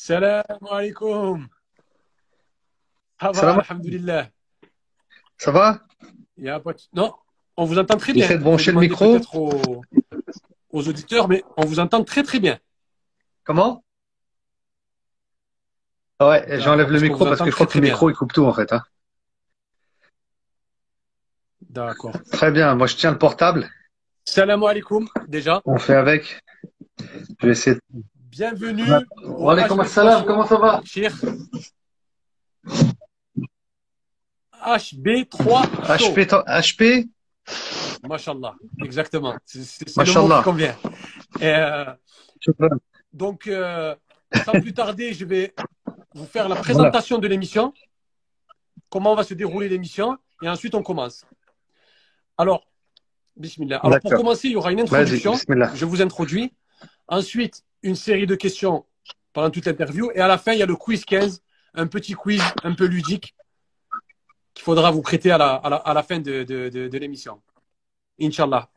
Salam alaikum. Ça va, Salam. alhamdulillah. Ça va? Il y a pas de- Non, on vous entend très bien. J'essaie de brancher le micro. Aux... aux auditeurs, mais on vous entend très très bien. Comment? Ouais, j'enlève le micro parce que je crois que le micro il coupe tout en fait. hein. D'accord. Très bien, moi je tiens le portable. Salam alaikum, déjà. On fait avec. Je vais essayer. Bienvenue. Wa alaykoum HB3 assalam, comment ça va Cheikh. HB3 Show. HP, HP Mashallah, exactement. C'est le mot convient. Euh, donc, euh, sans plus tarder, je vais vous faire la présentation de l'émission, comment va se dérouler l'émission, et ensuite on commence. Alors, bismillah. Alors, pour commencer, il y aura une introduction. Je vous introduis. Ensuite, une série de questions pendant toute l'interview. Et à la fin, il y a le quiz 15, un petit quiz un peu ludique qu'il faudra vous prêter à la, à la, à la fin de, de, de, de l'émission. Inch'Allah.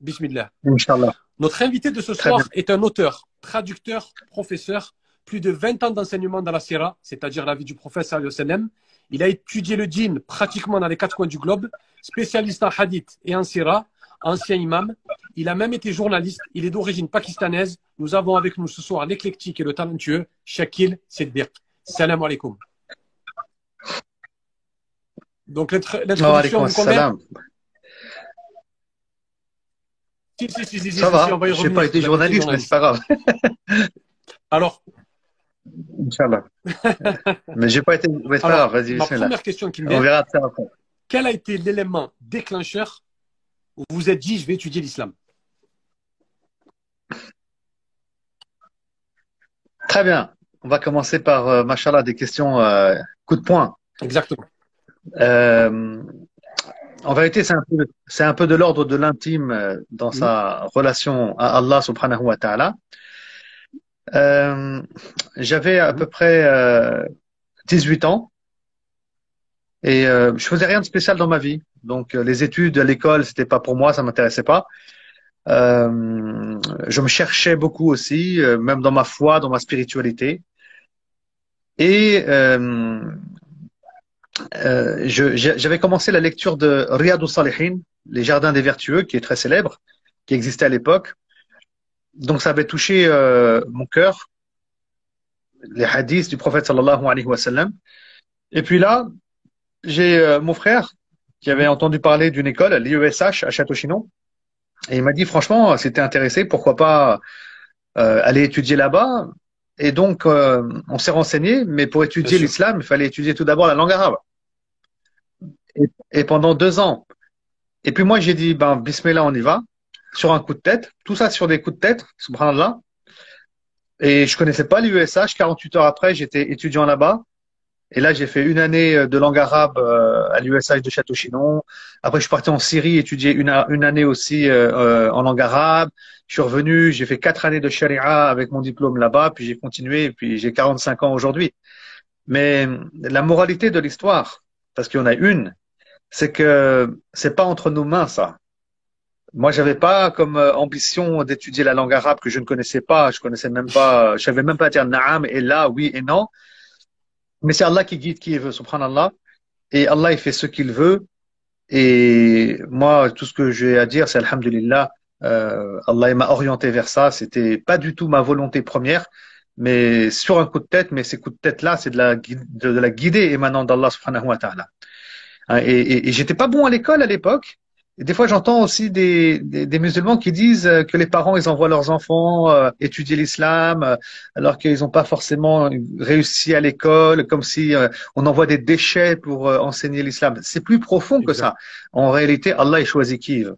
Bismillah. Inch'Allah. Notre invité de ce Très soir bien. est un auteur, traducteur, professeur, plus de 20 ans d'enseignement dans la Sierra, c'est-à-dire la vie du prophète sallam. Il a étudié le djinn pratiquement dans les quatre coins du globe, spécialiste en hadith et en sierra, ancien imam. Il a même été journaliste. Il est d'origine pakistanaise. Nous avons avec nous ce soir l'éclectique et le talentueux Shakil Seddiq. Salam alaikum. Donc l'introduction assalam. Si, si, si, si, si, si, on va, j'ai revenir. pas été journaliste, mais c'est pas grave. Alors, Inch'Allah. mais j'ai pas été. Mais c'est pas grave, vas-y, ma première question qui me On vient, verra ça après. quel a été l'élément déclencheur vous vous êtes dit je vais étudier l'islam Très bien. On va commencer par, euh, machallah, des questions euh, coup de poing. Exactement. Euh, en vérité, c'est un un peu de l'ordre de l'intime euh, dans sa relation à Allah subhanahu wa ta'ala. Euh, j'avais à peu près euh, 18 ans et euh, je faisais rien de spécial dans ma vie. Donc euh, les études à l'école, c'était pas pour moi, ça m'intéressait pas. Euh, je me cherchais beaucoup aussi, euh, même dans ma foi, dans ma spiritualité. Et euh, euh, j'avais commencé la lecture de Riyadou Salihin, Les Jardins des Vertueux, qui est très célèbre, qui existait à l'époque. Donc ça avait touché euh, mon cœur, les hadiths du prophète sallallahu alayhi wa sallam. Et puis là, j'ai euh, mon frère qui avait entendu parler d'une école, l'IESH à Château-Chinon, et il m'a dit franchement, c'était intéressé, pourquoi pas euh, aller étudier là-bas? Et donc, euh, on s'est renseigné, mais pour étudier l'islam, il fallait étudier tout d'abord la langue arabe. Et, et pendant deux ans. Et puis moi, j'ai dit, ben, bismillah, on y va, sur un coup de tête. Tout ça sur des coups de tête, subhanallah. Et je connaissais pas l'USH. 48 heures après, j'étais étudiant là-bas. Et là, j'ai fait une année euh, de langue arabe euh, à l'USH de Château-Chinon. Après, je suis parti en Syrie étudier une, année aussi euh, en langue arabe. Je suis revenu, j'ai fait quatre années de sharia avec mon diplôme là-bas, puis j'ai continué, puis j'ai 45 ans aujourd'hui. Mais la moralité de l'histoire, parce qu'il y en a une, c'est que c'est pas entre nos mains ça. Moi, j'avais pas comme ambition d'étudier la langue arabe que je ne connaissais pas. Je connaissais même pas, je savais même pas dire naam et là, oui et non. Mais c'est Allah qui guide qui il veut, subhanallah. Et Allah, il fait ce qu'il veut. Et moi, tout ce que j'ai à dire, c'est alhamdulillah. Euh, Allah m'a orienté vers ça. C'était pas du tout ma volonté première, mais sur un coup de tête. Mais ces coups de tête-là, c'est de la, gui- de, de la guidée émanant d'Allah subhanahu wa ta'ala. Hein, et, et j'étais pas bon à l'école à l'époque. Et des fois, j'entends aussi des, des, des musulmans qui disent euh, que les parents, ils envoient leurs enfants euh, étudier l'islam, euh, alors qu'ils n'ont pas forcément réussi à l'école, comme si euh, on envoie des déchets pour euh, enseigner l'islam. C'est plus profond que ça. En réalité, Allah, il choisit qui veut.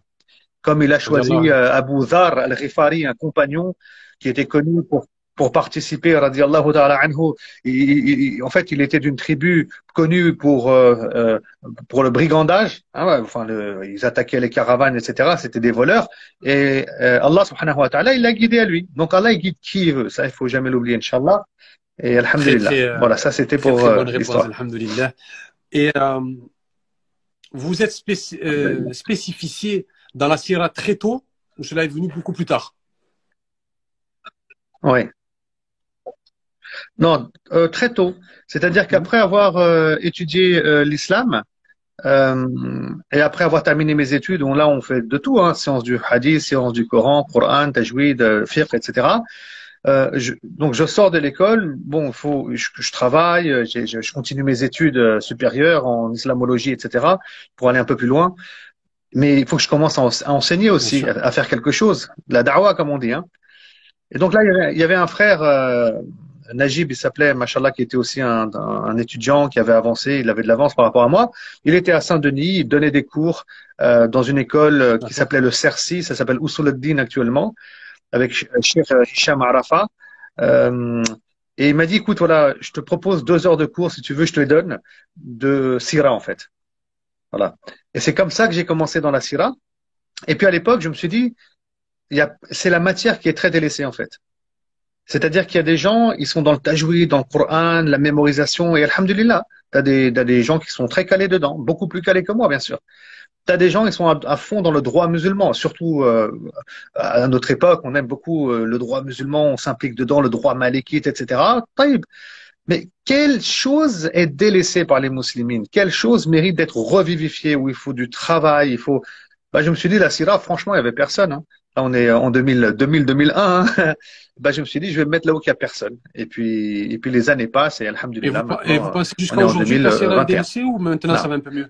Comme il a choisi euh, Abu Dhar al-Ghifari, un compagnon qui était connu pour pour participer, radiallahu ta'ala anhu. Il- il- en fait, il était d'une tribu connue pour euh, euh, pour le brigandage. Hein, enfin, le- ils attaquaient les caravanes, etc. C'était des voleurs. Et euh, Allah subhanahu wa ta'ala, il l'a guidé à lui. Donc Allah, il guide qui il veut. Ça, il faut jamais l'oublier, Inch'Allah. Et alhamdulillah. très, euh, voilà, ça c'était Très, pour très euh, bonne réponse, alhamdulillah. Et euh, vous êtes spéci- euh, spécifié dans la Sierra très tôt, ou cela est venu beaucoup plus tard? Ouais. Non, euh, très tôt. C'est-à-dire Mhm. qu'après avoir euh, étudié euh, l'islam euh, et après avoir terminé mes études, on, là on fait de tout, hein, sciences du hadith, sciences du Coran, Coran, tajwid, euh, fiqh, etc. Euh, je, donc je sors de l'école, bon, faut, je, je travaille, je, je continue mes études supérieures en islamologie, etc. pour aller un peu plus loin. Mais il faut que je commence à, ense- à enseigner aussi, à, à faire quelque chose, la da'wah comme on dit. Hein. Et donc là, il y avait, il y avait un frère, euh, Najib, il s'appelait, machallah, qui était aussi un, étudiant qui avait avancé, il avait de l'avance par rapport à moi. Il était à Saint-Denis, il donnait des cours euh, dans une école euh, qui s'appelait le CERCI, ça s'appelle Usul actuellement, avec Ch- Cheikh euh, Hicham Arafa. Euh, et il m'a dit, écoute, voilà, je te propose deux heures de cours, si tu veux, je te les donne, de Sira, en fait. Voilà. Et c'est comme ça que j'ai commencé dans la Sira. Et puis à l'époque, je me suis dit, c'est la matière qui est très délaissée, en fait. C'est-à-dire qu'il y a des gens, ils sont dans le tajwid, dans le Coran, la mémorisation, et alhamdulillah, t'as des, t'as des gens qui sont très calés dedans, beaucoup plus calés que moi, bien sûr. T'as des gens, ils sont à, fond dans le droit musulman, surtout euh, à notre époque, on aime beaucoup euh, le droit musulman, on s'implique dedans, le droit malékite, etc. Mais quelle chose est délaissée par les musulmans Quelle chose mérite d'être revivifiée, où il faut du travail, il faut... Bah, je me suis dit, la Syrah, franchement, il y avait personne. Hein. Là, on est en 2000, 2000 2001. Hein. bah, je me suis dit, je vais me mettre là où il n'y a personne. Et puis, et puis les années passent et Et vous, alhamdulillah, et vous pensez est jusqu'à aujourd'hui la Sierra est 2021. délaissée ou maintenant Non. ça va un peu mieux?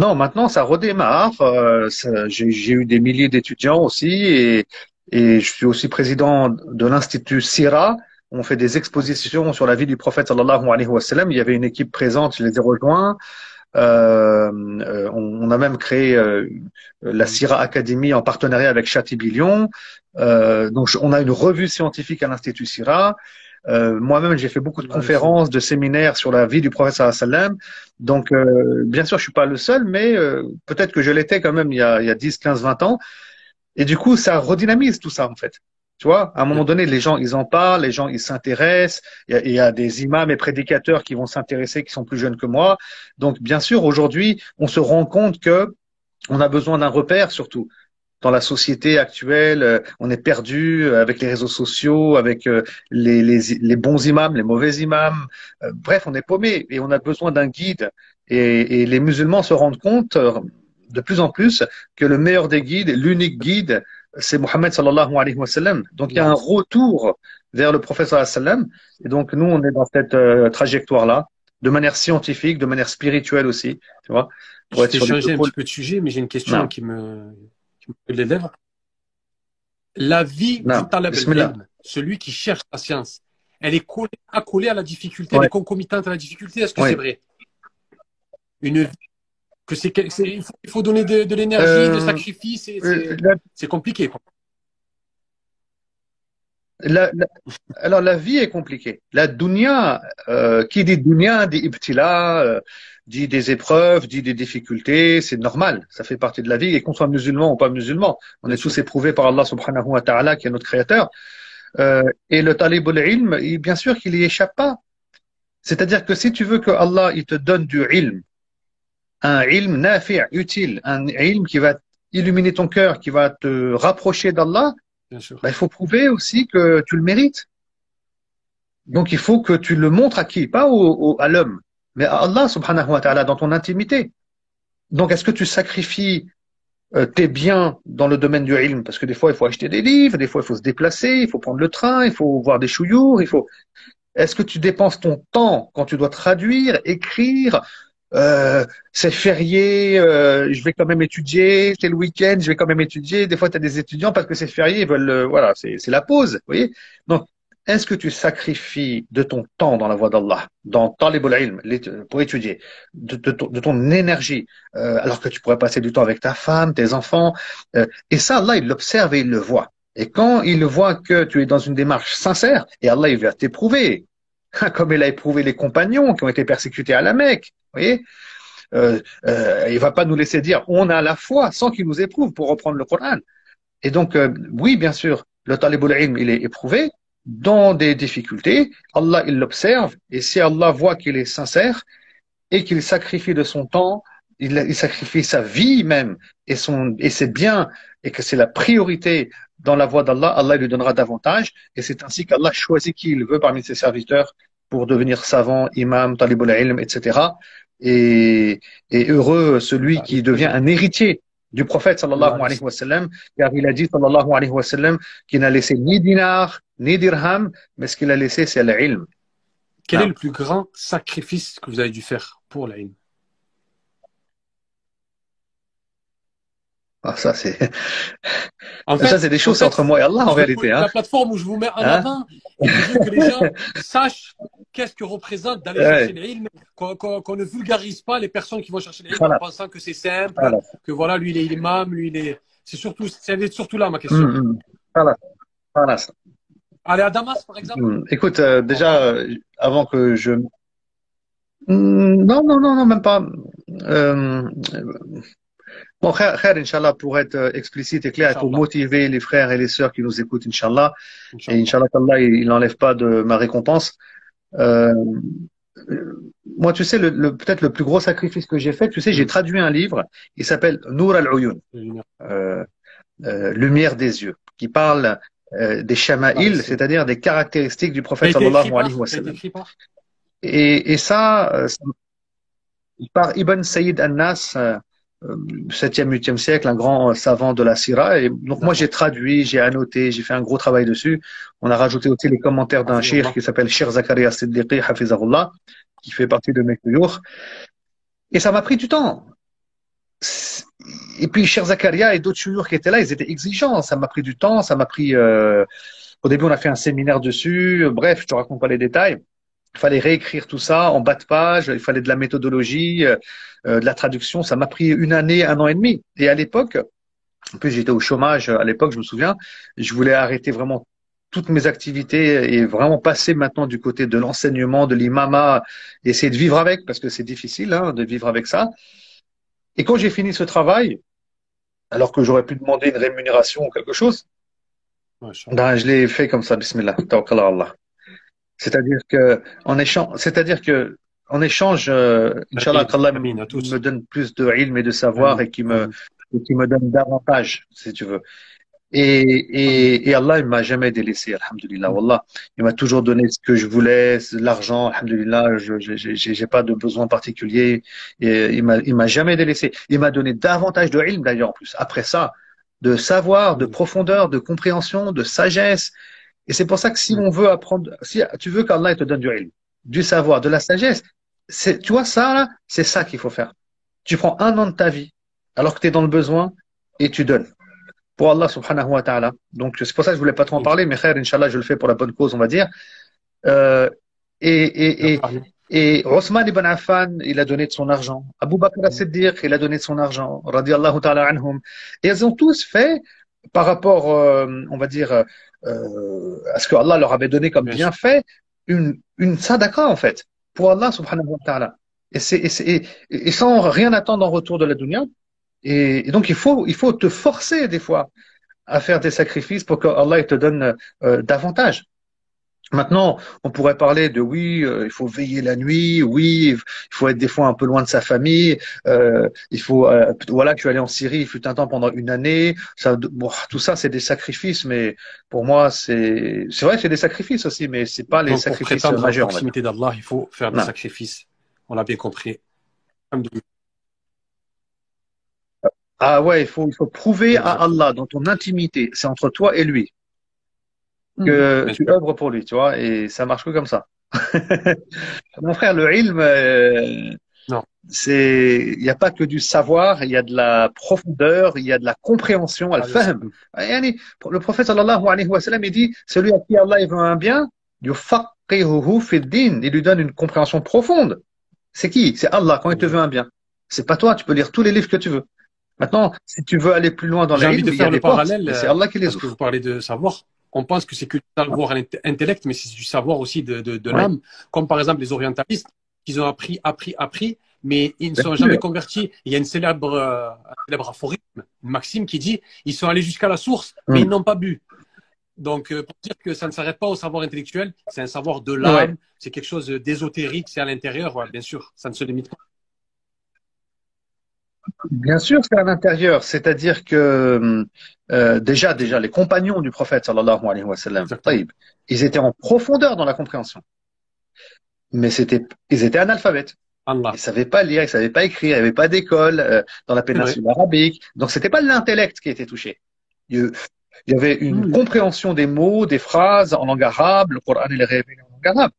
Non, maintenant, ça redémarre. Euh, j'ai eu des milliers d'étudiants aussi et, et je suis aussi président de l'Institut Sira. On fait des expositions sur la vie du prophète sallallahu alayhi wa sallam. Il y avait une équipe présente, je les ai rejoints. Euh, euh, on, on a même créé euh, la Sira Academy en partenariat avec Châtillon. Euh, donc, on a une revue scientifique à l'Institut Sira. Euh, Moi-même, j'ai fait beaucoup de conférences, de séminaires sur la vie du wa sallam. Donc, euh, bien sûr, je suis pas le seul, mais euh, peut-être que je l'étais quand même il y a, il y a 10, 15, 20 ans. Et du coup, ça redynamise tout ça, en fait. Tu vois, à un moment donné, les gens, ils en parlent, les gens, ils s'intéressent. Il y, a, il y a des imams et prédicateurs qui vont s'intéresser, qui sont plus jeunes que moi. Donc, bien sûr, aujourd'hui, on se rend compte que on a besoin d'un repère, surtout dans la société actuelle. euh, On est perdu euh, avec les réseaux sociaux, avec euh, les, les, les bons imams, les mauvais imams. Bref, on est paumé et on a besoin d'un guide. Et, et les musulmans se rendent compte de plus en plus que le meilleur des guides, l'unique guide, c'est Mohammed sallallahu alayhi wa sallam. Donc il y a un retour vers le prophète sallallahu alayhi wa sallam. Et donc nous, on est dans cette euh, trajectoire-là, de manière scientifique, de manière spirituelle aussi, tu vois, pour Je être sur changé un petit peu de sujet, mais j'ai une question Non. qui me, qui me les lèvres. La vie Non. du talab celui qui cherche la science, elle est collée, accolée à la difficulté, elle Ouais. est concomitante à la difficulté. Est-ce que Ouais. c'est vrai? Une vie, que c'est, il faut, donner de, de l'énergie, Euh, de sacrifice, c'est, Euh, c'est, compliqué. La, la- alors la vie est compliquée. La dunya, euh, qui dit dunya dit ibtila, euh, dit des épreuves, dit des difficultés, c'est normal, ça fait partie de la vie. Et qu'on soit musulman ou pas musulman, on est tous éprouvés par Allah subhanahu wa ta'ala qui est notre créateur. Euh, et le talib al-ilm, il- bien sûr qu'il y échappe pas. C'est-à-dire que si tu veux que Allah il te donne du ilm, un ilm nafi' utile, un ilm qui va illuminer ton cœur, qui va te rapprocher d'Allah, bah, il faut prouver aussi que tu le mérites. Donc il faut que tu le montres à qui? Pas au, au- à l'homme, mais à Allah subhanahu wa ta'ala dans ton intimité. Donc est-ce que tu sacrifies euh, tes biens dans le domaine du ilm? Parce que des fois il faut acheter des livres, des fois il faut se déplacer, il faut prendre le train, il faut voir des chouyours, il faut... Est-ce que tu dépenses ton temps quand tu dois traduire, écrire euh, c'est férié, euh, je vais quand même étudier, c'est le week-end, je vais quand même étudier. Des fois, tu as des étudiants parce que c'est férié, ils veulent, euh, voilà, c'est la pause, vous voyez. Donc, est-ce que tu sacrifies de ton temps dans la voie d'Allah, dans talib al-ilm, l'ét- pour étudier, de, ton, énergie, euh, alors que tu pourrais passer du temps avec ta femme, tes enfants, et ça, Allah, il l'observe et il le voit. Et quand il voit que tu es dans une démarche sincère, et Allah, il va t'éprouver, comme il a éprouvé les compagnons qui ont été persécutés à la Mecque, vous voyez euh, euh, il va pas nous laisser dire on a la foi sans qu'il nous éprouve pour reprendre le Coran. Et donc, euh, oui, bien sûr, le talibul ilm, il est éprouvé dans des difficultés. Allah, il l'observe. Et si Allah voit qu'il est sincère et qu'il sacrifie de son temps il, il sacrifie sa vie même et son et c'est bien et que c'est la priorité dans la voie d'Allah, Allah lui donnera davantage et c'est ainsi qu'Allah choisit qui il veut parmi ses serviteurs pour devenir savant, imam, talibul ilm, etc. Et, et heureux celui qui devient un héritier du prophète sallallahu alayhi wa sallam, car il a dit sallallahu alayhi wa sallam qu'il n'a laissé ni dinar, ni dirham, mais ce qu'il a laissé c'est l'ilm. Quel est le plus grand sacrifice que vous avez dû faire pour l'ilm? Ah, ça, c'est. En fait, ça, c'est des choses entre moi et Allah, en vérité. Hein. La plateforme où je vous mets en hein avant, et je veux que les gens sachent qu'est-ce que représente d'aller chercher l'ilm, qu'on ne vulgarise pas les personnes qui vont chercher l'ilm en pensant que c'est simple, que voilà, lui, il est imam, lui, il est. C'est surtout, c'est surtout là ma question. Mm, mm. Voilà. voilà. Aller à Damas, par exemple mm. Écoute, euh, déjà, euh, avant que je. Non, non, non, non, même pas. Euh, Bon, khair, Inch'Allah, pour être euh, explicite et clair, et pour motiver les frères et les sœurs qui nous écoutent, Inch'Allah. Et Inch'Allah, Allah, il n'enlève pas de ma récompense. Euh, moi, tu sais, le, peut-être le plus gros sacrifice que j'ai fait, tu sais, j'ai traduit un livre, il s'appelle Nour al-Uyun, euh, euh, Lumière des yeux, qui parle euh, des shama'il, ah, c'est-à-dire des caractéristiques du prophète sallallahu alayhi wa sallam. Et, et ça, par Ibn Sayyid al-Nas, 7e, 8e siècle, un grand savant de la Syrah. Et donc moi j'ai traduit, j'ai annoté, j'ai fait un gros travail dessus. On a rajouté aussi les commentaires d'un shir qui s'appelle Shir Zakaria Siddiqi Hafizahullah, qui fait partie de mes toujours. Et ça m'a pris du temps. Et puis Shir Zakaria et d'autres shuyurs qui étaient là, ils étaient exigeants. Ça m'a pris du temps, ça m'a pris... Euh... Au début on a fait un séminaire dessus. Bref, je te raconte pas les détails. Il fallait réécrire tout ça en bas de page, il fallait de la méthodologie, euh, euh, de la traduction. Ça m'a pris une année, un an et demi. Et à l'époque, en plus j'étais au chômage à l'époque, je me souviens, je voulais arrêter vraiment toutes mes activités et vraiment passer maintenant du côté de l'enseignement, de l'imama, essayer de vivre avec, parce que c'est difficile hein, de vivre avec ça. Et quand j'ai fini ce travail, alors que j'aurais pu demander une rémunération ou quelque chose, ben, je l'ai fait comme ça, bismillah, Allah. C'est-à-dire que en échange, c'est-à-dire que en échange, euh, Inch'Allah, qu'Allah me donne plus de ilm et de savoir et qui me, qui me donne davantage, si tu veux. Et, et, et Allah, il m'a jamais délaissé, alhamdulillah, wallah. Il m'a toujours donné ce que je voulais, l'argent, alhamdulillah, je, j'ai pas de besoin particulier. Et il m'a, il m'a jamais délaissé. Il m'a donné davantage de ilm, d'ailleurs, en plus. Après ça, de savoir, de profondeur, de compréhension, de sagesse, et c'est pour ça que si on veut apprendre, si tu veux qu'Allah te donne du ilm, du savoir, de la sagesse, c'est, tu vois, ça, c'est ça qu'il faut faire. Tu prends un an de ta vie, alors que tu es dans le besoin, et tu donnes. Pour Allah subhanahu wa ta'ala. Donc, c'est pour ça que je voulais pas trop en parler, mais frère, Inch'Allah, je le fais pour la bonne cause, on va dire. Euh, et, et, et, et Osman ibn Affan, il a donné de son argent. Abu Bakr as-Siddiq, il a donné de son argent. Radiallahu ta'ala anhum. Et ils ont tous fait, par rapport, euh, on va dire, euh, à ce que Allah leur avait donné comme bienfait, une, une sadaqa en fait, pour Allah subhanahu wa ta'ala. Et, c'est, et, et, sans rien attendre en retour de la dunya. Et, donc il faut, il faut te forcer des fois à faire des sacrifices pour que Allah te donne euh, davantage. Maintenant, on pourrait parler de oui, euh, il faut veiller la nuit, oui, il faut être des fois un peu loin de sa famille, euh, il faut, euh, voilà, tu allais en Syrie, il fut un temps pendant une année, ça, bon, tout ça c'est des sacrifices, mais pour moi c'est, c'est vrai, c'est des sacrifices aussi, mais c'est pas les sacrifices pour majeurs. En proximité d'Allah, il faut faire des sacrifices. On l'a bien compris. Ah ouais, il faut, il faut prouver à Allah dans ton intimité, c'est entre toi et lui que tu œuvres pour lui, tu vois, et ça marche que comme ça. Mon frère, le ilm, euh, c'est, il n'y a pas que du savoir, il y a de la profondeur, il y a de la compréhension, al fahm. Le prophète sallallahu alayhi wa sallam, il dit, celui à qui Allah veut un bien, il lui donne une compréhension profonde. C'est qui? C'est Allah quand il te veut un bien. C'est pas toi, tu peux lire tous les livres que tu veux. Maintenant, si tu veux aller plus loin dans la envie de faire le parallèle. C'est Allah qui les ouvre. que vous parlez de savoir on pense que c'est que du savoir intellect, mais c'est du savoir aussi de, de, l'âme. Comme par exemple les orientalistes, qui ont appris, appris, appris, mais ils ne sont jamais convertis. Il y a une célèbre, euh, un célèbre aphorisme, une maxime qui dit ils sont allés jusqu'à la source, mais ils n'ont pas bu. Donc, euh, pour dire que ça ne s'arrête pas au savoir intellectuel, c'est un savoir de l'âme, c'est quelque chose d'ésotérique, c'est à l'intérieur, bien sûr, ça ne se limite pas. Bien sûr, c'est à l'intérieur. C'est-à-dire que euh, déjà, déjà, les compagnons du prophète sallallahu alayhi wa sallam, ils étaient en profondeur dans la compréhension. Mais c'était, ils étaient analphabètes. Allah. Ils savaient pas lire, ils savaient pas écrire, il n'y avait pas d'école euh, dans la péninsule arabique. Donc c'était pas l'intellect qui était touché. Il, y avait une hmm. compréhension des mots, des phrases en langue arabe. Le Coran est révélé en langue arabe.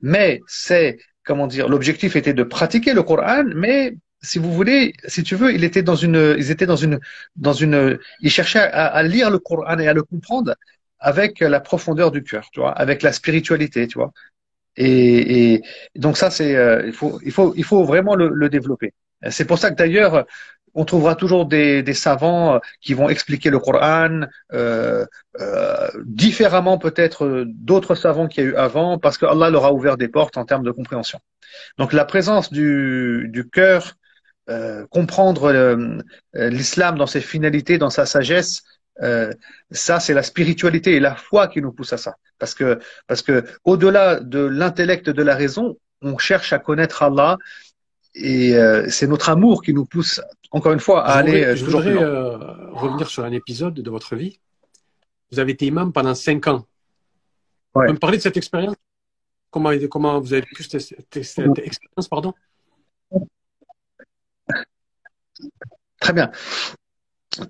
Mais c'est, comment dire, l'objectif était de pratiquer le Coran, mais si vous voulez, si tu veux, il était dans une, ils étaient dans une, dans une, ils cherchaient à, à lire le Coran et à le comprendre avec la profondeur du cœur, tu vois, avec la spiritualité, tu vois. Et, et donc ça, c'est, euh, il faut, il faut, il faut vraiment le, le développer. C'est pour ça que d'ailleurs, on trouvera toujours des, des, savants qui vont expliquer le Coran euh, euh, différemment peut-être d'autres savants qu'il y a eu avant, parce que Allah leur a ouvert des portes en termes de compréhension. Donc la présence du, du cœur euh, comprendre euh, l'islam dans ses finalités, dans sa sagesse, euh, ça c'est la spiritualité et la foi qui nous pousse à ça. Parce que parce que au-delà de l'intellect, de la raison, on cherche à connaître Allah et c'est notre amour qui nous pousse encore une fois à aller je toujours voudrais, revenir sur un épisode de votre vie. Vous avez été imam pendant cinq ans. Vous me parler de cette expérience? Comment comment vous avez pu cette, cette expérience pardon? Très bien.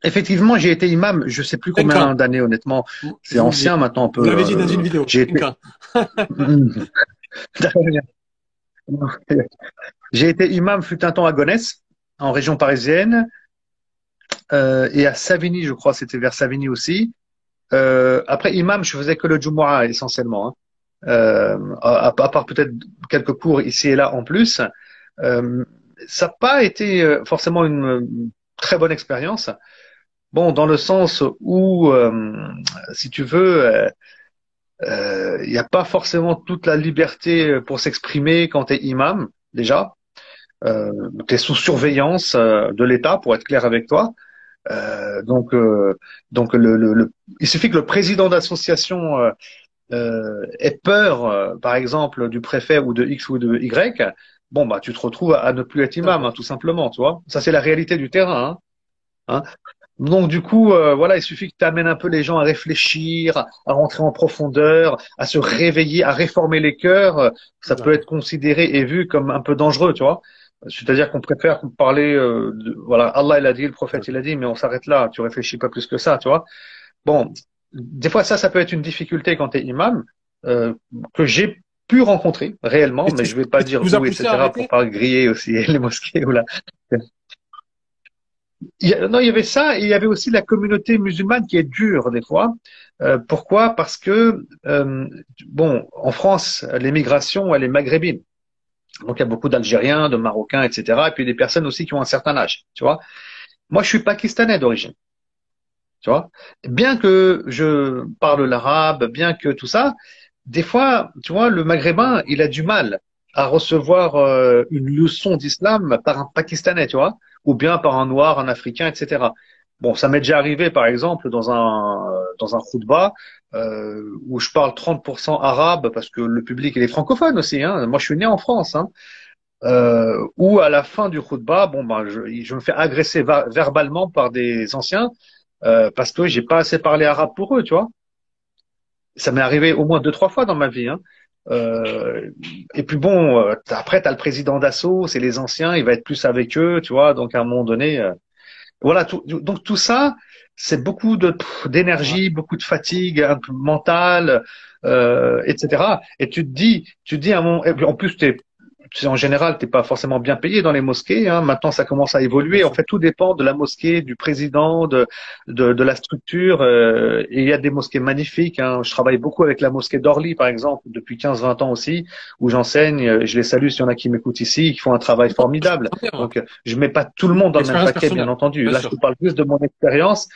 Effectivement, j'ai été imam, je sais plus combien d'années, honnêtement. C'est ancien maintenant, un peu. Vous l'avez dit dans une vidéo. J'ai été... j'ai été imam fut un temps à Gonesse, en région parisienne, euh, et à Savigny, je crois, c'était vers Savigny aussi. Euh, après imam, je faisais que le Jumu'ah essentiellement, hein. euh, à, part peut-être quelques cours ici et là en plus. Ça n'a pas été euh, forcément une euh, très bonne expérience. Bon, dans le sens où, euh, si tu veux, il n'y a pas forcément toute la liberté pour s'exprimer quand tu es imam, déjà. Euh, tu es sous surveillance de l'État, pour être clair avec toi. Donc, donc il suffit que le président d'association ait peur, par exemple, du préfet ou de X ou de Y, bon bah tu te retrouves à, ne plus être imam, hein, tout simplement, tu vois. Ça c'est la réalité du terrain. Hein. hein. Donc du coup, euh, voilà, il suffit que tu amènes un peu les gens à réfléchir, à rentrer en profondeur, à se réveiller, à réformer les cœurs. Ça peut être considéré et vu comme un peu dangereux, tu vois. C'est-à-dire qu'on préfère parler, euh, de, voilà, Allah il a dit, le prophète il a dit, mais on s'arrête là. Tu réfléchis pas plus que ça, tu vois. Bon, des fois ça, ça peut être une difficulté quand tu es imam. Euh, que j'ai pu rencontrer réellement, mais je vais pas dire où, etc., pour pas griller aussi les mosquées ou là. Il y a, non, il y avait ça, et il y avait aussi la communauté musulmane qui est dure des fois. Euh, pourquoi? Parce que euh, bon, en France, l'émigration elle est maghrébine, donc il y a beaucoup d'Algériens, de Marocains, etc. Et puis des personnes aussi qui ont un certain âge, tu vois. Moi, je suis pakistanais d'origine, tu vois. Bien que je parle l'arabe, bien que tout ça, des fois, tu vois, le maghrébin, il a du mal à recevoir euh, une leçon d'islam par un Pakistanais, tu vois, ou bien par un noir, un africain, etc. Bon, ça m'est déjà arrivé, par exemple, dans un dans un khutbah euh, où je parle 30% arabe parce que le public est francophone aussi. Hein. Moi, je suis né en France. Hein. Euh, où à la fin du khutbah, bon ben, je, je me fais agresser verbalement par des anciens euh, parce que j'ai pas assez parlé arabe pour eux, tu vois ça m'est arrivé au moins deux trois fois dans ma vie. Hein. Euh, et puis bon, euh, après tu as le président d'assaut, c'est les anciens, il va être plus avec eux, tu vois. Donc à un moment donné, euh, voilà. Tout, donc tout ça, c'est beaucoup de d'énergie, beaucoup de fatigue un peu mentale, euh, etc. Et tu te dis, tu te dis à mon, en plus tu en général, t'es pas forcément bien payé dans les mosquées. Hein. Maintenant, ça commence à évoluer. En fait, tout dépend de la mosquée, du président, de, de, de la structure. Euh, et il y a des mosquées magnifiques. Hein. Je travaille beaucoup avec la mosquée d'Orly, par exemple, depuis 15-20 ans aussi, où j'enseigne. Je les salue s'il y en a qui m'écoutent ici, qui font un travail formidable. Donc, je mets pas tout le monde dans le même paquet, bien entendu. Là, je te parle plus de mon expérience.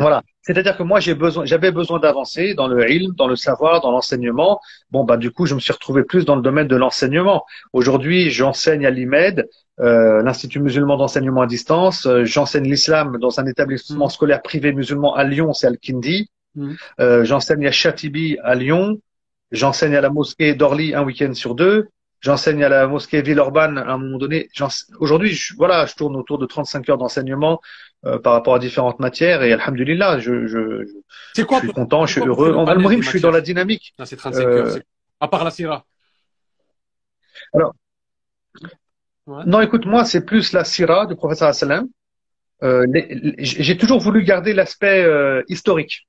Voilà. C'est-à-dire que moi, j'ai besoin, j'avais besoin d'avancer dans le ilm, dans le savoir, dans l'enseignement. Bon, bah, du coup, je me suis retrouvé plus dans le domaine de l'enseignement. Aujourd'hui, j'enseigne à l'IMED, euh, l'Institut musulman d'enseignement à distance. Euh, j'enseigne l'islam dans un établissement mm. scolaire privé musulman à Lyon, c'est Al-Kindi. Mm. Euh, j'enseigne à Chatibi à Lyon. J'enseigne à la mosquée d'Orly un week-end sur deux. J'enseigne à la mosquée Villeurbanne à un moment donné. Aujourd'hui, je, voilà, je tourne autour de 35 heures d'enseignement euh, par rapport à différentes matières et alhamdulillah, je, je, je, quoi, suis content, je suis heureux. En Al-Murim, je suis dans la dynamique. Non, c'est 35 heures. À part la Syrah. Alors, ouais. non, écoute, moi, c'est plus la Syrah du professeur sallam. Euh, J'ai toujours voulu garder l'aspect euh, historique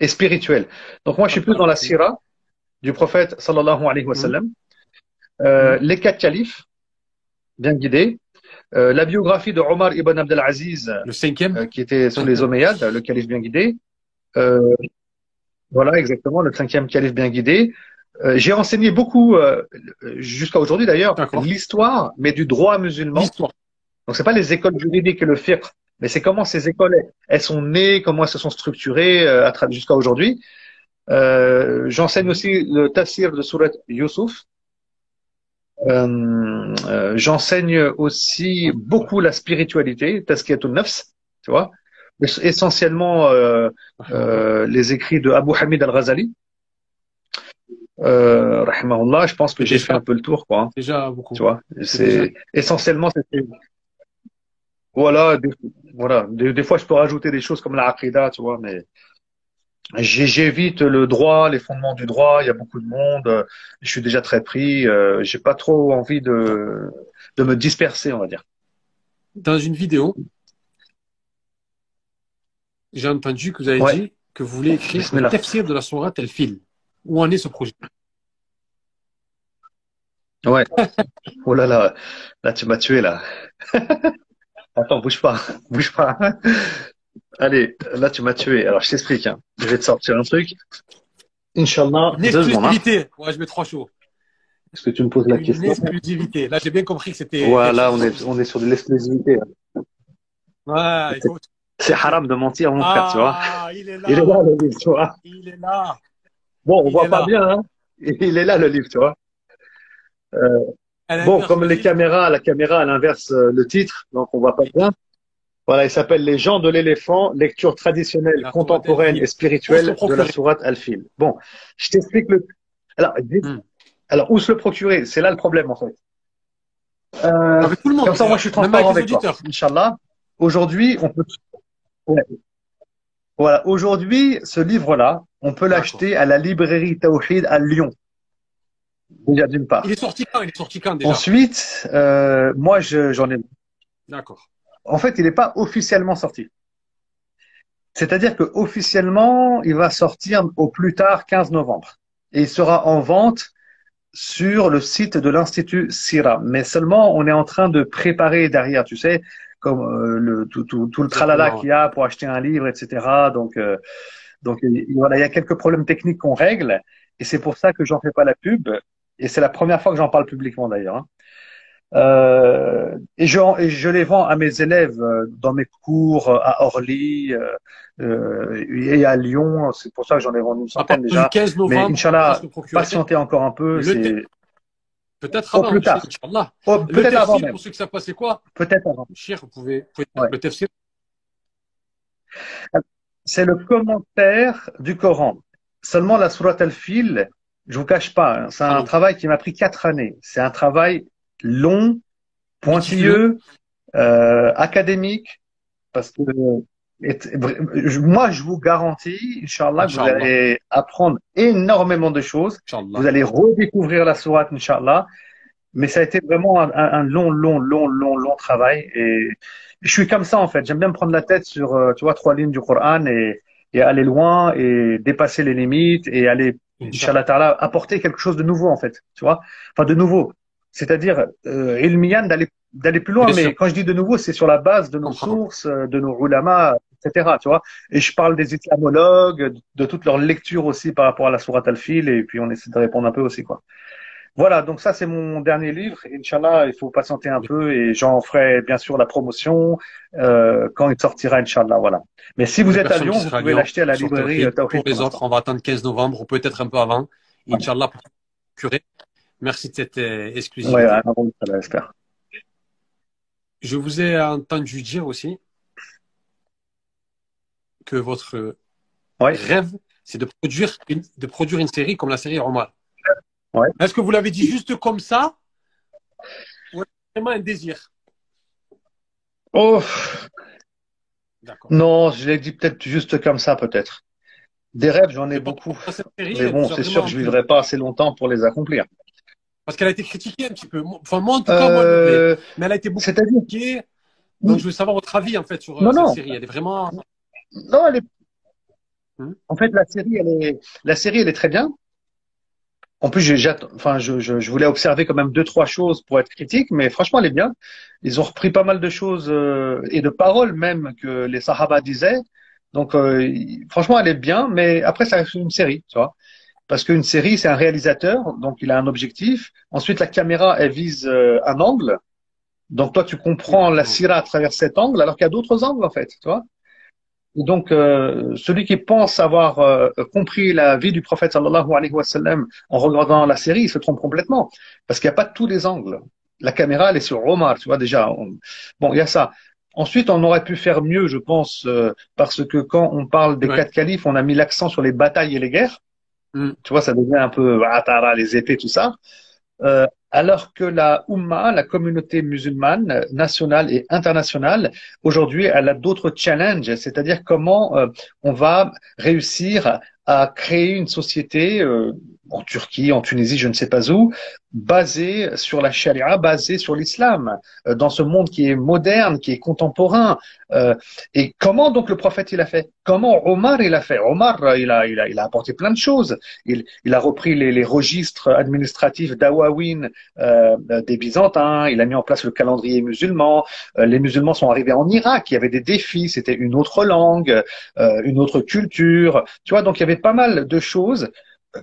et spirituel. Donc moi, je suis plus dans la Syrah du prophète sallallahu alayhi wa sallam. Euh, les quatre califes, bien guidés. Euh, la biographie de Omar ibn Abdelaziz, le cinquième, euh, qui était sous les Omeyyades, le calife bien guidé. Euh, voilà, exactement, le cinquième calife bien guidé. Euh, j'ai enseigné beaucoup, jusqu'à aujourd'hui d'ailleurs, l'histoire, mais du droit musulman. Donc c'est pas les écoles juridiques et le fiqh, mais c'est comment ces écoles elles sont nées, comment elles se sont structurées jusqu'à aujourd'hui. J'enseigne aussi le tafsir de Surat Yusuf, euh, euh, J'enseigne aussi beaucoup la spiritualité, Tazkiyatul Nafs, tu vois, essentiellement euh, euh, les écrits de Abu Hamid al-Ghazali. Euh, je pense que j'ai fait un peu le tour, quoi. Hein. Déjà beaucoup. Tu vois, c'est essentiellement voilà, des, voilà. Des, des, fois, je peux rajouter des choses comme la tu vois, mais J'évite le droit, les fondements du droit. Il y a beaucoup de monde. Je suis déjà très pris. Euh, j'ai pas trop envie de, de me disperser, on va dire. Dans une vidéo, j'ai entendu que vous avez dit que vous voulez écrire le tafsir de la sourate El Fil. Où en est ce projet? Ouais. oh là là, là tu m'as tué là. Attends, bouge pas, bouge pas. Allez, là tu m'as tué. Alors je t'explique. Hein. Je vais te sortir un truc. Inch'Allah. Une hein. exclusivité. Ouais, je mets trop chaud. Est-ce que tu me poses la question Une exclusivité. Là, j'ai bien compris que c'était. Voilà, on est, on est sur de l'exclusivité. Ouais, C'est haram de mentir, mon frère, tu vois. Ah, il est là. Il est là, le livre, tu vois. Il est là. Bon, on voit pas bien, hein. Il est là, le livre, tu vois. Euh, bon, comme les caméras, la caméra, elle inverse euh, le titre, donc on voit pas bien. Voilà, il s'appelle Les gens de l'éléphant, lecture traditionnelle, contemporaine et spirituelle de la sourate Al-Fil. Bon, je t'explique le. Alors, hmm. alors, où se le procurer? C'est là le problème, en fait. Euh, avec tout le monde. Comme ça, moi, je suis transparent avec, avec toi. Inch'Allah. Aujourd'hui, on peut. Ouais. Voilà. Aujourd'hui, ce livre-là, on peut l'acheter à la librairie Tawhid à Lyon. Déjà d'une part. Il est sorti quand? Il est sorti quand déjà? Ensuite, euh, moi, j'en ai. D'accord en fait, il n'est pas officiellement sorti. C'est-à-dire que officiellement, il va sortir au plus tard 15 novembre. Et il sera en vente sur le site de l'Institut Sira. Mais seulement, on est en train de préparer derrière, tu sais, comme euh, le, tout, tout, tout, le tralala qu'il y a pour acheter un livre, etc. Donc, euh, donc voilà, il y a quelques problèmes techniques qu'on règle. Et c'est pour ça que j'en fais pas la pub. Et c'est la première fois que j'en parle publiquement d'ailleurs. Hein. Euh, et, je, et je les vends à mes élèves euh, dans mes cours euh, à Orly euh, et à Lyon. C'est pour ça que j'en ai vendu une centaine déjà. 15 novembre, Mais Inch'Allah, patientez encore un peu. Peut-être avant. Plus tard. Oh, peut-être avant même. Pour ceux qui savent pas c'est quoi. Peut-être avant. Cher, vous pouvez, vous pouvez ouais. le tafsir. C'est le commentaire du Coran. Seulement la sourate al-Fil, je vous cache pas, hein, c'est un travail qui m'a pris quatre années. C'est un travail long, pointilleux, euh, académique, parce que moi, je vous garantis, Inch'Allah, vous allez apprendre énormément de choses. Vous allez redécouvrir la sourate, Inch'Allah. Mais ça a été vraiment un, un, long, long, long, long, long travail. Et je suis comme ça, en fait. J'aime bien me prendre la tête sur, euh, tu vois, trois lignes du Coran et, et aller loin et dépasser les limites et aller, Inch'Allah, apporter quelque chose de nouveau, en fait. Tu vois? Enfin, de nouveau c'est-à-dire euh, ilmiyan d'aller d'aller plus loin. mais quand je dis de nouveau, c'est sur la base de nos sources, euh, de nos ulama, etc. Tu vois. Et je parle des islamologues, de toute leur lecture aussi par rapport à la sourate al-Fil, et puis on essaie de répondre un peu aussi, quoi. Voilà, donc ça c'est mon dernier livre. Inch'Allah, il faut patienter un peu et j'en ferai bien sûr la promotion euh, quand il sortira, Inch'Allah. Voilà. Mais si vous êtes à Lyon, vous pouvez l'acheter à la librairie Tawhid. Pour les autres, on va attendre 15 novembre ou peut-être un peu avant. Inch'Allah, pour curer. Merci de cette euh, exclusivité. Je vous ai entendu dire aussi que votre rêve, c'est de produire, une, de produire une série comme la série. Ouais. Est-ce que vous l'avez dit juste comme ça ou vraiment un désir? Oh, non, je l'ai dit peut-être juste comme ça, peut-être. Des rêves, j'en ai beaucoup. série, Mais bon, c'est sûr que je plu. vivrai pas assez longtemps pour les accomplir. Parce qu'elle a été critiquée un petit peu. Enfin, moi, en tout cas, moi. Euh, mais elle a été beaucoup critiquée. Donc, je veux savoir votre avis, en fait, sur euh, Non, cette non. série. Elle est vraiment. non, elle est, Hmm? en fait, la série, elle est, la série, elle est très bien. En plus, enfin, je, je, je voulais observer quand même deux, trois choses pour être critique, mais franchement, elle est bien. Ils ont repris pas mal de choses euh, et de paroles même que les Sahaba disaient. Donc, euh, franchement, elle est bien, mais après, ça reste une série, tu vois. Parce qu'une série, c'est un réalisateur, donc il a un objectif. Ensuite, la caméra, elle vise euh, un angle. Donc, toi, tu comprends la sira à travers cet angle, alors qu'il y a d'autres angles, en fait, tu vois. Et donc, euh, celui qui pense avoir euh, compris la vie du prophète sallallahu alayhi wa sallam en regardant la série, il se trompe complètement. Parce qu'il n'y a pas tous les angles. La caméra, elle est sur Omar, tu vois, déjà. On- Bon, il y a ça. Ensuite, on aurait pu faire mieux, je pense, euh, parce que quand on parle des Ouais. quatre califes, on a mis l'accent sur les batailles et les guerres. Mm. Tu vois, ça devient un peu les épées, tout ça. Euh, alors que la Ummah, la communauté musulmane nationale et internationale, aujourd'hui, elle a d'autres challenges, c'est-à-dire comment euh, on va réussir à créer une société euh, en Turquie, en Tunisie, je ne sais pas où, basée sur la charia, basée sur l'islam, euh, dans ce monde qui est moderne, qui est contemporain. Euh, et comment donc le prophète il a fait? Comment Omar il a fait? Omar euh, il a, il a, il a apporté plein de choses. Il, il a repris les, les registres administratifs d'Awawin euh, des Byzantins. Il a mis en place le calendrier musulman. Les musulmans sont arrivés en Irak. Il y avait des défis. C'était une autre langue, une autre culture. Tu vois, donc il y avait pas mal de choses.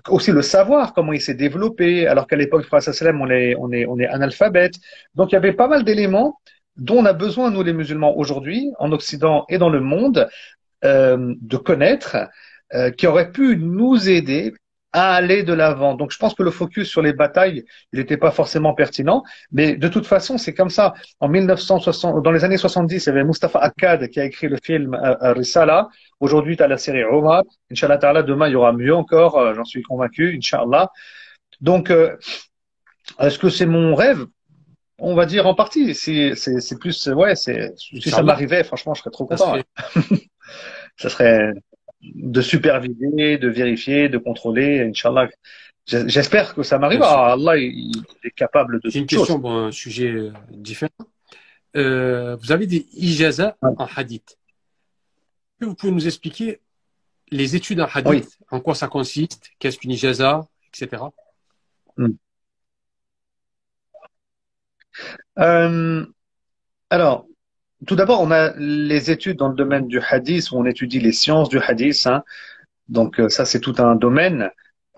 Aussi le savoir, comment il s'est développé, alors qu'à l'époque sallam, on est, on est, on est analphabète. Donc il y avait pas mal d'éléments dont on a besoin, nous les musulmans, aujourd'hui, en Occident et dans le monde, euh, de connaître, euh, qui auraient pu nous aider à aller de l'avant. Donc je pense que le focus sur les batailles, il n'était pas forcément pertinent, mais de toute façon, c'est comme ça. En 1960, dans les années 70, il y avait Mustafa Akkad qui a écrit le film euh, euh, Risala. Aujourd'hui, tu as la série Omar. Inch'Allah ta'ala, demain, il y aura mieux encore, euh, j'en suis convaincu, Inch'Allah. Donc, euh, est-ce que c'est mon rêve? On va dire en partie. C'est c'est- c'est plus, ouais, c'est si ça m'arrivait, franchement, je serais trop Ça content. serait- ouais. Ça serait de superviser, de vérifier, de contrôler, Inch'Allah. J'espère que ça m'arrive. Bien sûr. Ah, Allah, il est capable de J'ai une question, bon, un sujet euh, différent. Euh, vous avez des ijaza en hadith. Est-ce que vous pouvez nous expliquer les études en hadith, Oui. en quoi ça consiste, qu'est-ce qu'une ijaza, etc. Euh, alors, tout d'abord, on a les études dans le domaine du hadith où on étudie les sciences du hadith. hein. Donc euh, ça, c'est tout un domaine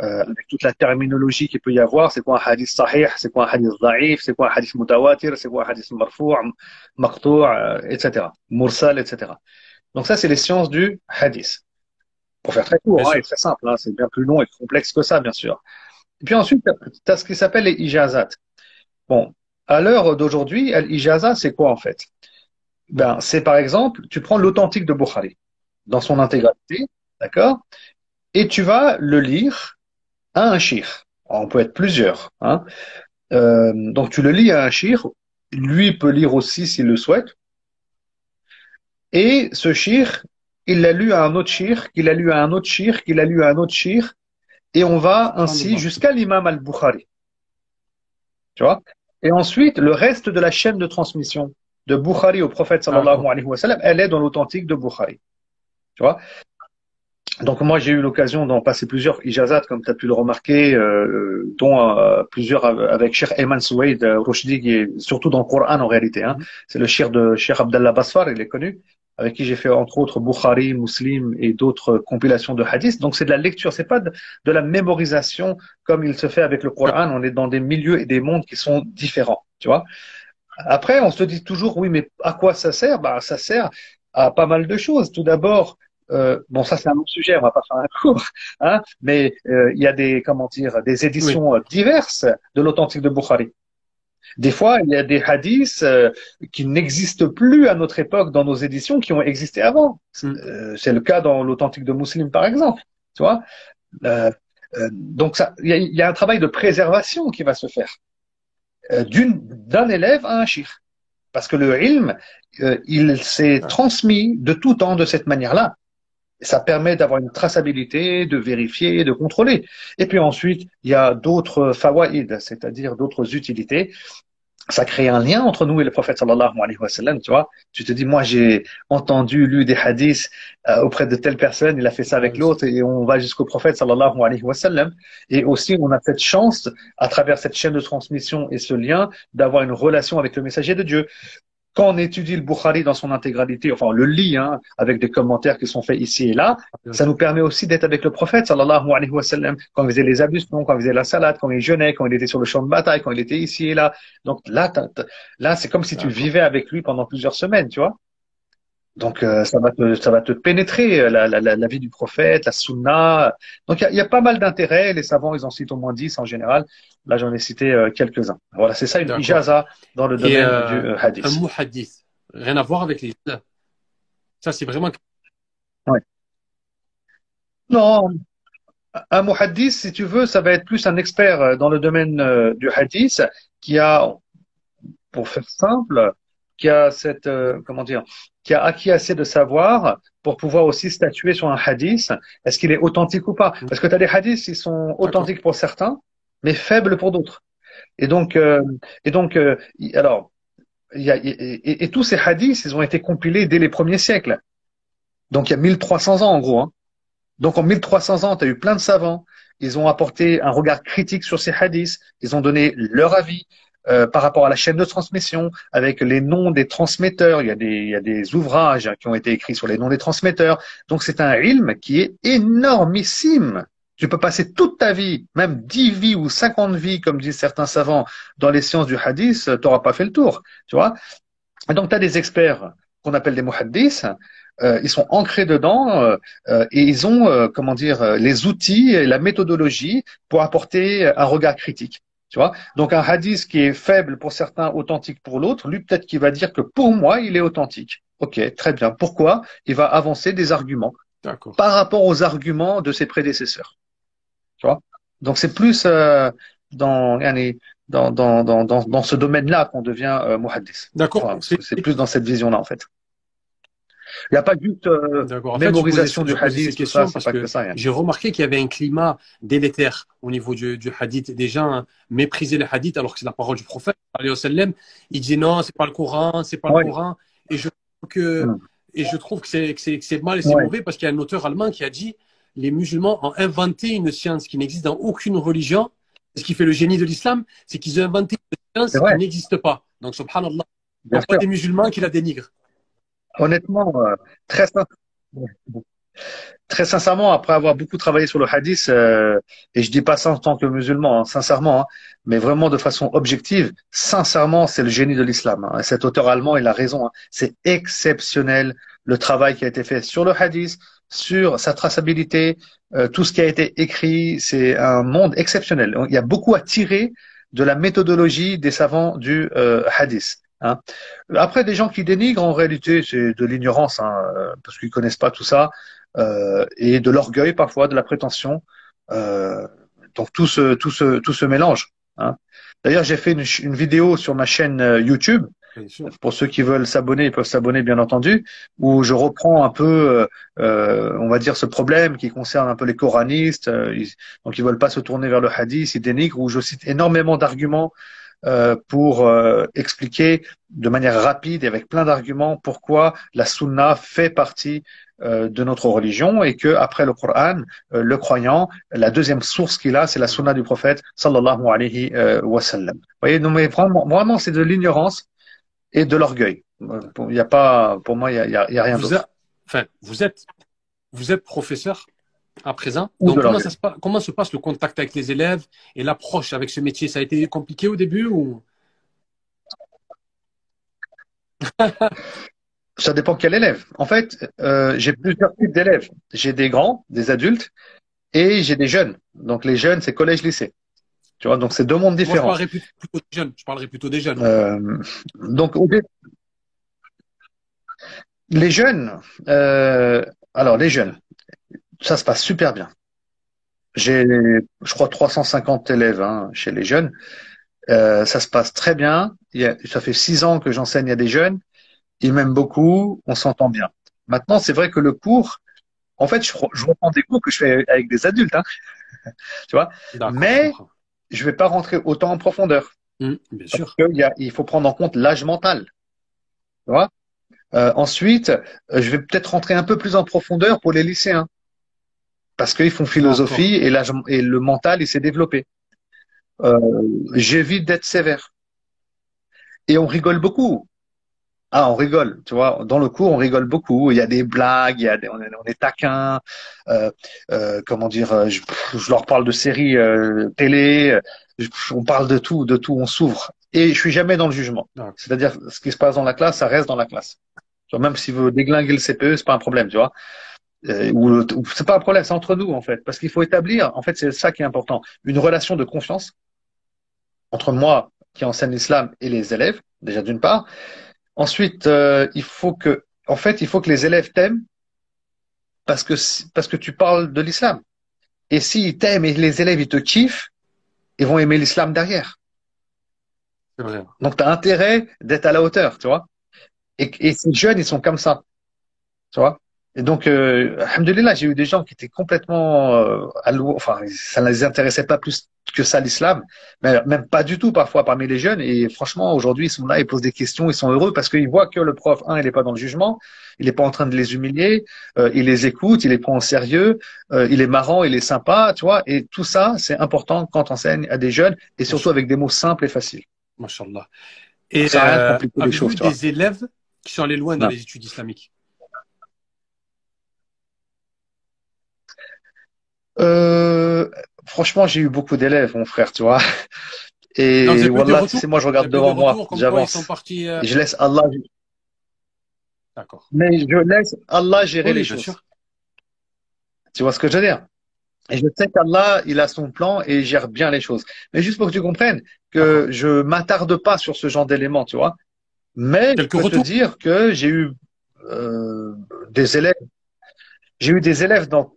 euh, avec toute la terminologie qu'il peut y avoir. C'est quoi un hadith sahih? C'est quoi un hadith da'if? C'est quoi un hadith mutawatir? C'est quoi un hadith marfou' maqtou' euh, etc. Mursal, etc. Donc ça, c'est les sciences du hadith. Pour faire très court hein, et très simple, hein, c'est bien plus long et complexe que ça, bien sûr. Et puis ensuite, tu as ce qui s'appelle les ijazat. Bon, à l'heure d'aujourd'hui, l'ijaza, c'est quoi en fait? Ben, c'est par exemple, tu prends l'authentique de Bukhari dans son intégralité, d'accord Et tu vas le lire à un shir. On peut être plusieurs. Hein Euh, donc tu le lis à un shir, lui peut lire aussi s'il le souhaite. Et ce shir, il l'a lu à un autre shir, qu'il a lu à un autre shir, qu'il a lu à un autre shir, et on va ainsi jusqu'à l'imam al-Bukhari. Tu vois? Et ensuite, le reste de la chaîne de transmission de Bukhari au prophète sallallahu alayhi wa sallam, elle est dans l'authentique de Bukhari. Tu vois? Donc moi, j'ai eu l'occasion d'en passer plusieurs ijazat, comme tu as pu le remarquer, euh, dont euh, plusieurs avec Cheikh Ayman Souaid euh, Roshdi, qui est surtout dans le Coran en réalité. Hein. C'est le cheikh de Cheikh Abdallah Basfar, il est connu, avec qui j'ai fait entre autres Bukhari, Muslim et d'autres compilations de hadiths. Donc c'est de la lecture, c'est pas de, de la mémorisation comme il se fait avec le Coran. On est dans des milieux et des mondes qui sont différents, tu vois. Après, on se dit toujours, oui, mais à quoi ça sert? Bah, ça sert à pas mal de choses. Tout d'abord, euh, bon, ça c'est un autre sujet, on va pas faire un cours, hein, mais euh, il y a des, comment dire, des éditions euh, diverses de l'authentique de Bukhari. Des fois, il y a des hadiths euh, qui n'existent plus à notre époque dans nos éditions, qui ont existé avant. Mm. Euh, c'est le cas dans l'authentique de Muslim, par exemple. Tu vois, Euh, Euh, donc il y, y a, un travail de préservation qui va se faire d'un élève à un shir. Parce que le ilm, euh, il s'est transmis de tout temps de cette manière-là. Ça permet d'avoir une traçabilité, de vérifier, de contrôler. Et puis ensuite, il y a d'autres fawaïd, c'est-à-dire d'autres utilités ça crée un lien entre nous et le prophète sallallahu alayhi wa sallam, tu vois. Tu te dis, moi, j'ai entendu, lu des hadiths euh, auprès de telle personne, il a fait ça avec l'autre, et on va jusqu'au prophète sallallahu alayhi wa sallam. Et aussi, on a cette chance, à travers cette chaîne de transmission et ce lien, d'avoir une relation avec le messager de Dieu quand on étudie le Bukhari dans son intégralité, enfin on le lit hein, avec des commentaires qui sont faits ici et là, ça nous permet aussi d'être avec le prophète sallallahu alayhi wa sallam quand il faisait les ablutions, quand il faisait la salade, quand il jeûnait, quand il était sur le champ de bataille, quand il était ici et là. Donc là, là c'est comme si tu vivais avec lui pendant plusieurs semaines, tu vois. Donc euh, ça va te ça va te pénétrer euh, la, la, la, vie du prophète, la sunna. Donc il y a, y a, pas mal d'intérêts. Les savants ils en citent au moins dix en général. Là j'en ai cité euh, quelques-uns. Voilà c'est ça une ijaza dans le domaine du hadith. Un muhaddith, rien à voir avec les. Ça c'est vraiment. Ouais. Non, un muhaddith si tu veux ça va être plus un expert dans le domaine du hadith qui a, pour faire simple, qui a cette comment dire qui a acquis assez de savoir pour pouvoir aussi statuer sur un hadith. Est-ce qu'il est authentique ou pas? Parce que tu as des hadiths qui sont authentiques pour certains, mais faibles pour d'autres. Et donc, euh, et donc, euh, alors, y a, et, et, tous ces hadiths, ils ont été compilés dès les premiers siècles. Donc, il y a 1300 ans en gros. Hein. Donc, en 1300 ans, tu as eu plein de savants. Ils ont apporté un regard critique sur ces hadiths. Ils ont donné leur avis. Euh, par rapport à la chaîne de transmission, avec les noms des transmetteurs. Il y, a des, ouvrages qui ont été écrits sur les noms des transmetteurs. Donc c'est un ilm qui est énormissime. Tu peux passer toute ta vie, même 10 vies ou 50 vies, comme disent certains savants, dans les sciences du hadith, tu n'auras pas fait le tour. Tu vois donc tu as des experts qu'on appelle des muhaddis, euh, ils sont ancrés dedans euh, euh et ils ont, euh, comment dire, les outils et la méthodologie pour apporter un regard critique. Tu vois? Donc un hadith qui est faible pour certains, authentique pour l'autre, lui peut-être qu'il va dire que pour moi, il est authentique. Ok, très bien. Pourquoi? Il va avancer des arguments par rapport aux arguments de ses prédécesseurs. Tu vois? Donc c'est plus euh, dans, dans, dans, dans, dans, ce domaine-là qu'on devient euh, muhaddis. D'accord. c'est plus dans cette vision-là en fait. Il n'y a pas juste euh, mémorisation du hadith, tout ça, pas que, ça. Hein. J'ai remarqué qu'il y avait un climat délétère au niveau du, du hadith. Des gens hein, méprisaient le hadith alors que c'est la parole du prophète. Il disait non, c'est pas le Coran, c'est pas le Coran. Et je trouve que, mm. et je trouve que c'est mal et c'est mauvais parce qu'il y a un auteur allemand qui a dit les musulmans ont inventé une science qui n'existe dans aucune religion. Ce qui fait le génie de l'islam, c'est qu'ils ont inventé une science qui n'existe pas. Donc, subhanallah, il n'y a pas des musulmans qui la dénigrent? Honnêtement, euh, très, très sincèrement, après avoir beaucoup travaillé sur le hadith, euh, et je dis pas ça en tant que musulman, hein, sincèrement, hein, mais vraiment de façon objective, sincèrement, c'est le génie de l'islam. Hein. Cet auteur allemand, il a raison. C'est exceptionnel le travail qui a été fait sur le hadith, sur sa traçabilité, euh, tout ce qui a été écrit. C'est un monde exceptionnel. Il y a beaucoup à tirer de la méthodologie des savants du hadith. Hein. Après, des gens qui dénigrent, en réalité, c'est de l'ignorance, hein, euh, parce qu'ils connaissent pas tout ça, euh, et de l'orgueil parfois, de la prétention. Euh, donc tout se, tout se, tout se mélange. Hein. D'ailleurs, j'ai fait une, une, vidéo sur ma chaîne euh, YouTube. Pour ceux qui veulent s'abonner, ils peuvent s'abonner, bien entendu, où je reprends un peu, euh, on va dire, ce problème qui concerne un peu les coranistes. Ils, donc, ils veulent pas se tourner vers le hadith, ils dénigrent, où je cite énormément d'arguments euh, pour euh, expliquer de manière rapide et avec plein d'arguments pourquoi la sunna fait partie euh, de notre religion et que après le Coran, le croyant, la deuxième source qu'il a, c'est la sunna du prophète sallallahu alayhi wa sallam. Vous voyez, non mais vraiment, vraiment c'est de l'ignorance et de l'orgueil. Il n'y a pas, pour moi, il y a, a, rien d'autre. Enfin, vous êtes, vous êtes professeur à présent. Donc, comment, ça se passe, comment se passe le contact avec les élèves et l'approche avec ce métier? Ça a été compliqué au début ou? Ça dépend quel élève. En fait, euh, j'ai plusieurs types d'élèves. J'ai des grands, des adultes, et j'ai des jeunes. Donc les jeunes, c'est collège-lycée. Tu vois, donc c'est deux mondes différents. Moi, je parlerai plutôt des jeunes. Je parlerai plutôt des jeunes. Euh, donc les jeunes, euh, alors les jeunes, ça se passe super bien. J'ai, je crois, 350 élèves hein, chez les jeunes. Euh, ça se passe très bien. Il y a, ça fait six ans que j'enseigne à des jeunes. Ils m'aiment beaucoup. On s'entend bien. Maintenant, c'est vrai que le cours, en fait, je, je reprends des cours que je fais avec des adultes, hein, tu vois? Mais je vais pas rentrer autant en profondeur. Mmh, bien sûr. Parce y a, il faut prendre en compte l'âge mental. Tu vois? Euh, ensuite, euh, je vais peut-être rentrer un peu plus en profondeur pour les lycéens. Parce qu'ils font philosophie et, le mental, il s'est développé. Euh, j'évite d'être sévère. Et on rigole beaucoup. Ah, on rigole, tu vois. Dans le cours, on rigole beaucoup. Il y a des blagues, il y a des, on, est, on est taquin. Euh, euh, comment dire je, je, leur parle de séries télé. Je, on parle de tout, de tout. On s'ouvre. Et je suis jamais dans le jugement. C'est-à-dire, ce qui se passe dans la classe, ça reste dans la classe. Tu vois, même si vous déglinguez le CPE, c'est pas un problème, tu vois. Euh, ou, ou c'est pas un problème, c'est entre nous en fait, parce qu'il faut établir. En fait, c'est ça qui est important, une relation de confiance entre moi qui enseigne l'islam et les élèves, déjà d'une part. Ensuite, euh, il faut que, en fait, il faut que les élèves t'aiment parce que parce que tu parles de l'islam. Et s'ils t'aiment et les élèves ils te kiffent, ils vont aimer l'islam derrière. Vrai. Donc, tu as intérêt d'être à la hauteur, tu vois. Et, et ces jeunes, ils sont comme ça, tu vois. Et donc, euh, alhamdoulilah, j'ai eu des gens qui étaient complètement euh, alloués, enfin, ça ne les intéressait pas plus que ça l'islam, mais même pas du tout parfois parmi les jeunes. Et franchement, aujourd'hui, ils sont là, ils posent des questions, ils sont heureux parce qu'ils voient que le prof, un, il n'est pas dans le jugement, il n'est pas en train de les humilier, euh, il les écoute, il les prend au sérieux, euh, il est marrant, il est sympa, tu vois. Et tout ça, c'est important quand on enseigne à des jeunes et surtout avec des mots simples et faciles. Mashallah. Et ça euh, avez-vous choses, des élèves qui sont allés loin dans les études islamiques? Euh, franchement, j'ai eu beaucoup d'élèves, mon frère, tu vois. Et voilà, c'est moi, je regarde devant moi, j'avance. Euh... Je laisse Allah. D'accord. Mais je laisse Allah gérer oui, les choses. Sûr. Tu vois ce que je veux dire? Et je sais qu'Allah, il a son plan et il gère bien les choses. Mais juste pour que tu comprennes que je m'attarde pas sur ce genre d'éléments, tu vois. Mais Quelques je peux te dire que j'ai eu euh, des élèves. J'ai eu des élèves dans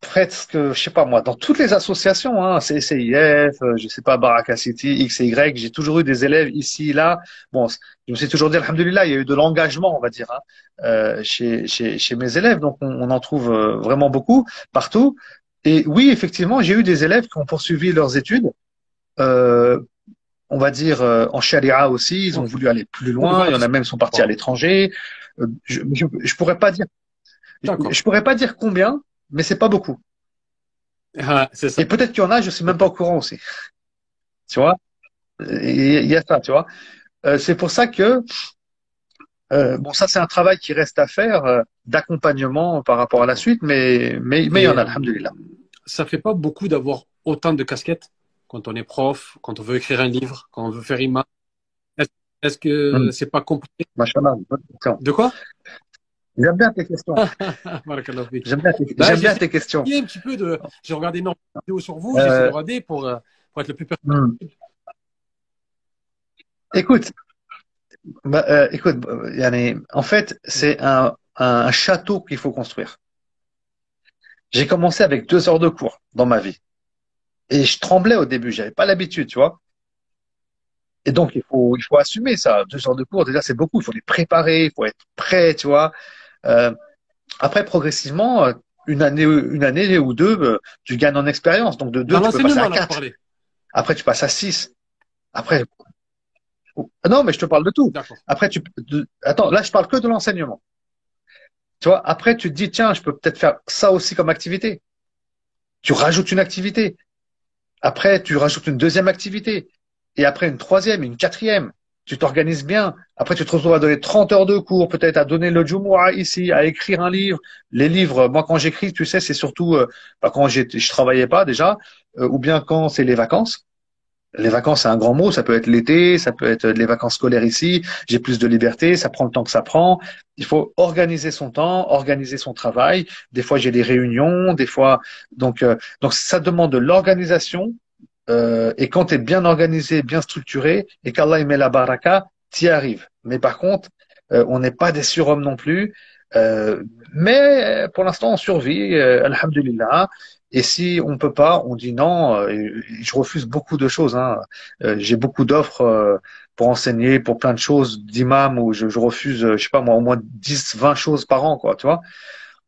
presque, je sais pas moi, dans toutes les associations, hein, CCIF, euh, je sais pas, Baraka City, X et Y, j'ai toujours eu des élèves ici, là. Bon, je me suis toujours dit, alhamdoulilah, il y a eu de l'engagement, on va dire, hein, euh, chez, chez, chez mes élèves. Donc, on, on en trouve euh, vraiment beaucoup, partout. Et oui, effectivement, j'ai eu des élèves qui ont poursuivi leurs études. Euh, on va dire euh, en charia aussi, ils ont voulu aller plus loin. Il y en a même qui sont partis à l'étranger. Euh, je, je, je pourrais pas dire, je, je pourrais pas dire combien, mais c'est pas beaucoup. Ah, ça. Et peut-être qu'il y en a, je suis même pas au courant aussi. Tu vois? Il y a ça, tu vois? Euh, c'est pour ça que euh, bon, ça c'est un travail qui reste à faire euh, d'accompagnement par rapport à la suite, mais mais mais il y en a, alhamdulillah. Ça fait pas beaucoup d'avoir autant de casquettes quand on est prof, quand on veut écrire un livre, quand on veut faire imam. Est-ce est que mm. c'est pas compliqué? Machallah, De quoi? J'aime bien tes questions. J'aime bien, tes, bah, bien tes questions. Un petit peu de, j'ai regardé énormément de vidéos sur vous, euh... j'ai essayé de regarder pour, euh, pour être le plus pertinent hmm. Écoute, bah, euh, écoute, Yanné, en fait, c'est un, un château qu'il faut construire. J'ai commencé avec deux heures de cours dans ma vie. Et je tremblais au début, j'avais pas l'habitude, tu vois. Et donc, il faut, il faut assumer ça. Deux heures de cours, déjà, c'est beaucoup. Il faut les préparer, il faut être prêt, tu vois. Euh, après, progressivement, euh, une année, une année ou deux, euh, tu gagnes en expérience. Donc de deux, tu peux passer à quatre. Après, tu passes à six. Après, non, mais je te parle de tout. Après, tu, attends, là, je parle que de l'enseignement. Tu vois, après, tu te dis, tiens, je peux peut-être faire ça aussi comme activité. Tu rajoutes une activité. Après, tu rajoutes une deuxième activité. Et après, une troisième, une quatrième tu t'organises bien. Après, tu te retrouves à donner 30 heures de cours, peut-être à donner le Jumu'ah ici, à écrire un livre. Les livres, moi, quand j'écris, tu sais, c'est surtout euh, bah, quand je travaillais pas déjà, euh, ou bien quand c'est les vacances. Les vacances, c'est un grand mot. Ça peut être l'été, ça peut être les vacances scolaires ici. J'ai plus de liberté. Ça prend le temps que ça prend. Il faut organiser son temps, organiser son travail. Des fois, j'ai des réunions. Des fois, donc, euh, donc ça demande de l'organisation, euh, et quand tu es bien organisé, bien structuré, et qu'Allah met la baraka, tu y arrives. Mais par contre, euh, on n'est pas des surhommes non plus. Euh, mais pour l'instant, on survit, euh, alhamdulillah. Et si on peut pas, on dit non. euh, je refuse beaucoup de choses. Hein. Euh, J'ai beaucoup d'offres pour enseigner, pour plein de choses, d'imam, où je, je refuse, je sais pas moi, au moins 10, 20 choses par an, quoi, tu vois.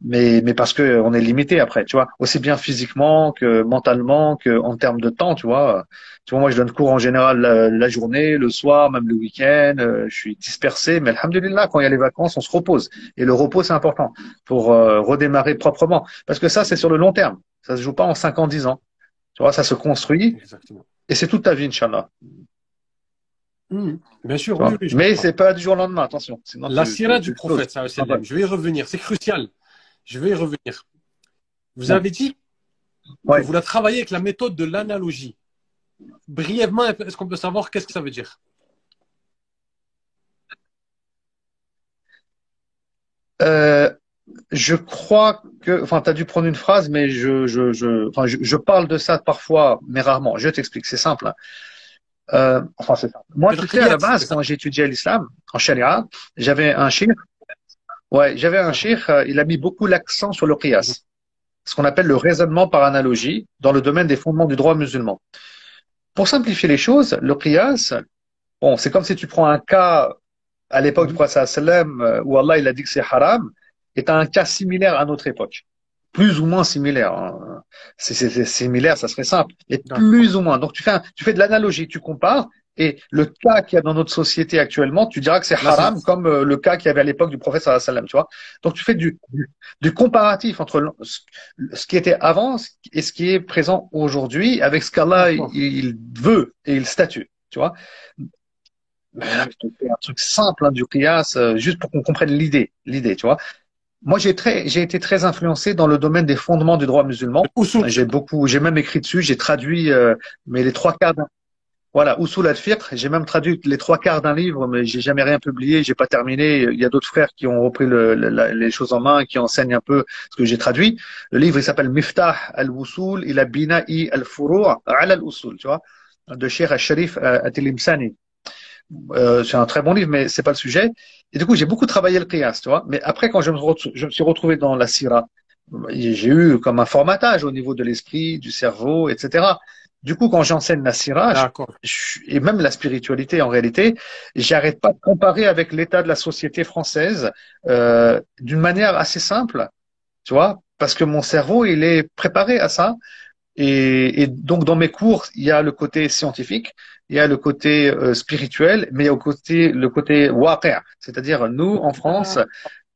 Mais, mais parce que on est limité après, tu vois, aussi bien physiquement que mentalement que en termes de temps, tu vois. Tu vois, moi, je donne cours en général la, la journée, le soir, même le week-end. euh, je suis dispersé, mais alhamdulillah, quand il y a les vacances, on se repose. Et le repos, c'est important pour euh, redémarrer proprement. Parce que ça, c'est sur le long terme. Ça se joue pas en 5 ans, 10 ans. Tu vois, ça se construit Exactement. et c'est toute ta vie, Inch'Allah. Mhm. Bien sûr, oui, oui, mais c'est pas du jour au lendemain, attention. Sinon, La tu- sira tu- du prophète, alayhi wa sallam. je vais y revenir, c'est crucial. Je vais y revenir. Vous avez dit Ouais. que vous la travaillez avec la méthode de l'analogie. Brièvement, est-ce qu'on peut savoir qu'est-ce que ça veut dire? Euh, je crois que, enfin, tu as dû prendre une phrase, mais je, je, je, enfin, je, parle de ça parfois, mais rarement. Je t'explique, c'est simple. Euh, enfin, c'est simple. Moi, tu sais, à la base, quand j'ai étudié l'islam, en sharia, j'avais un shir. Ouais, j'avais un shir, euh, il a mis beaucoup l'accent sur le qiyas. Ce qu'on appelle le raisonnement par analogie dans le domaine des fondements du droit musulman. Pour simplifier les choses, le qiyas, bon, c'est comme si tu prends un cas à l'époque du prophète sallam euh, où Allah il a dit que c'est haram, et tu as un cas similaire à notre époque. Plus ou moins similaire. hein. Si c'était similaire, ça serait simple. Et plus ou moins. Donc tu fais, un- tu fais de l'analogie, tu compares, et le cas qu'il y a dans notre société actuellement, tu diras que c'est haram comme euh, le cas qu'il y avait à l'époque du prophète sallallahu alayhi wa sallam, tu vois. Donc tu fais du, du, du comparatif entre ce qui était avant et ce qui est présent aujourd'hui avec ce qu'Allah il, il veut et il statue, tu vois. Mais là, je te fais un truc simple hein, du qiyas, euh, juste pour qu'on comprenne l'idée, l'idée, tu vois. Moi, j'ai très, j'ai été très influencé dans le domaine des fondements du droit musulman. Usul. J'ai beaucoup, j'ai même écrit dessus, j'ai traduit, euh, mais les trois quarts d'un, voilà, Usul al-Fiqh. J'ai même traduit les trois quarts d'un livre, mais j'ai jamais rien publié, j'ai pas terminé. Il y a d'autres frères qui ont repris les choses en main, qui enseignent un peu ce que j'ai traduit. Le livre, il s'appelle Miftah al-Wusul ila bina'i al-Furu' al-Usul, tu vois, de Cheikh al-Sharif euh, Atilimsani. Euh, c'est un très bon livre, mais c'est pas le sujet. Et du coup, j'ai beaucoup travaillé le qiyas, tu vois. Mais après, quand je me, retrouve- je me suis retrouvé dans la sira, j'ai eu comme un formatage au niveau de l'esprit, du cerveau, etc. Du coup, quand j'enseigne la sira, je- D'accord. je- et même la spiritualité en réalité, j'arrête pas de comparer avec l'état de la société française euh, d'une manière assez simple, tu vois, parce que mon cerveau il est préparé à ça. Et, et donc dans mes cours, il y a le côté scientifique, il y a le côté euh, spirituel, mais il y a le côté le côté waqi', c'est-à-dire nous en France,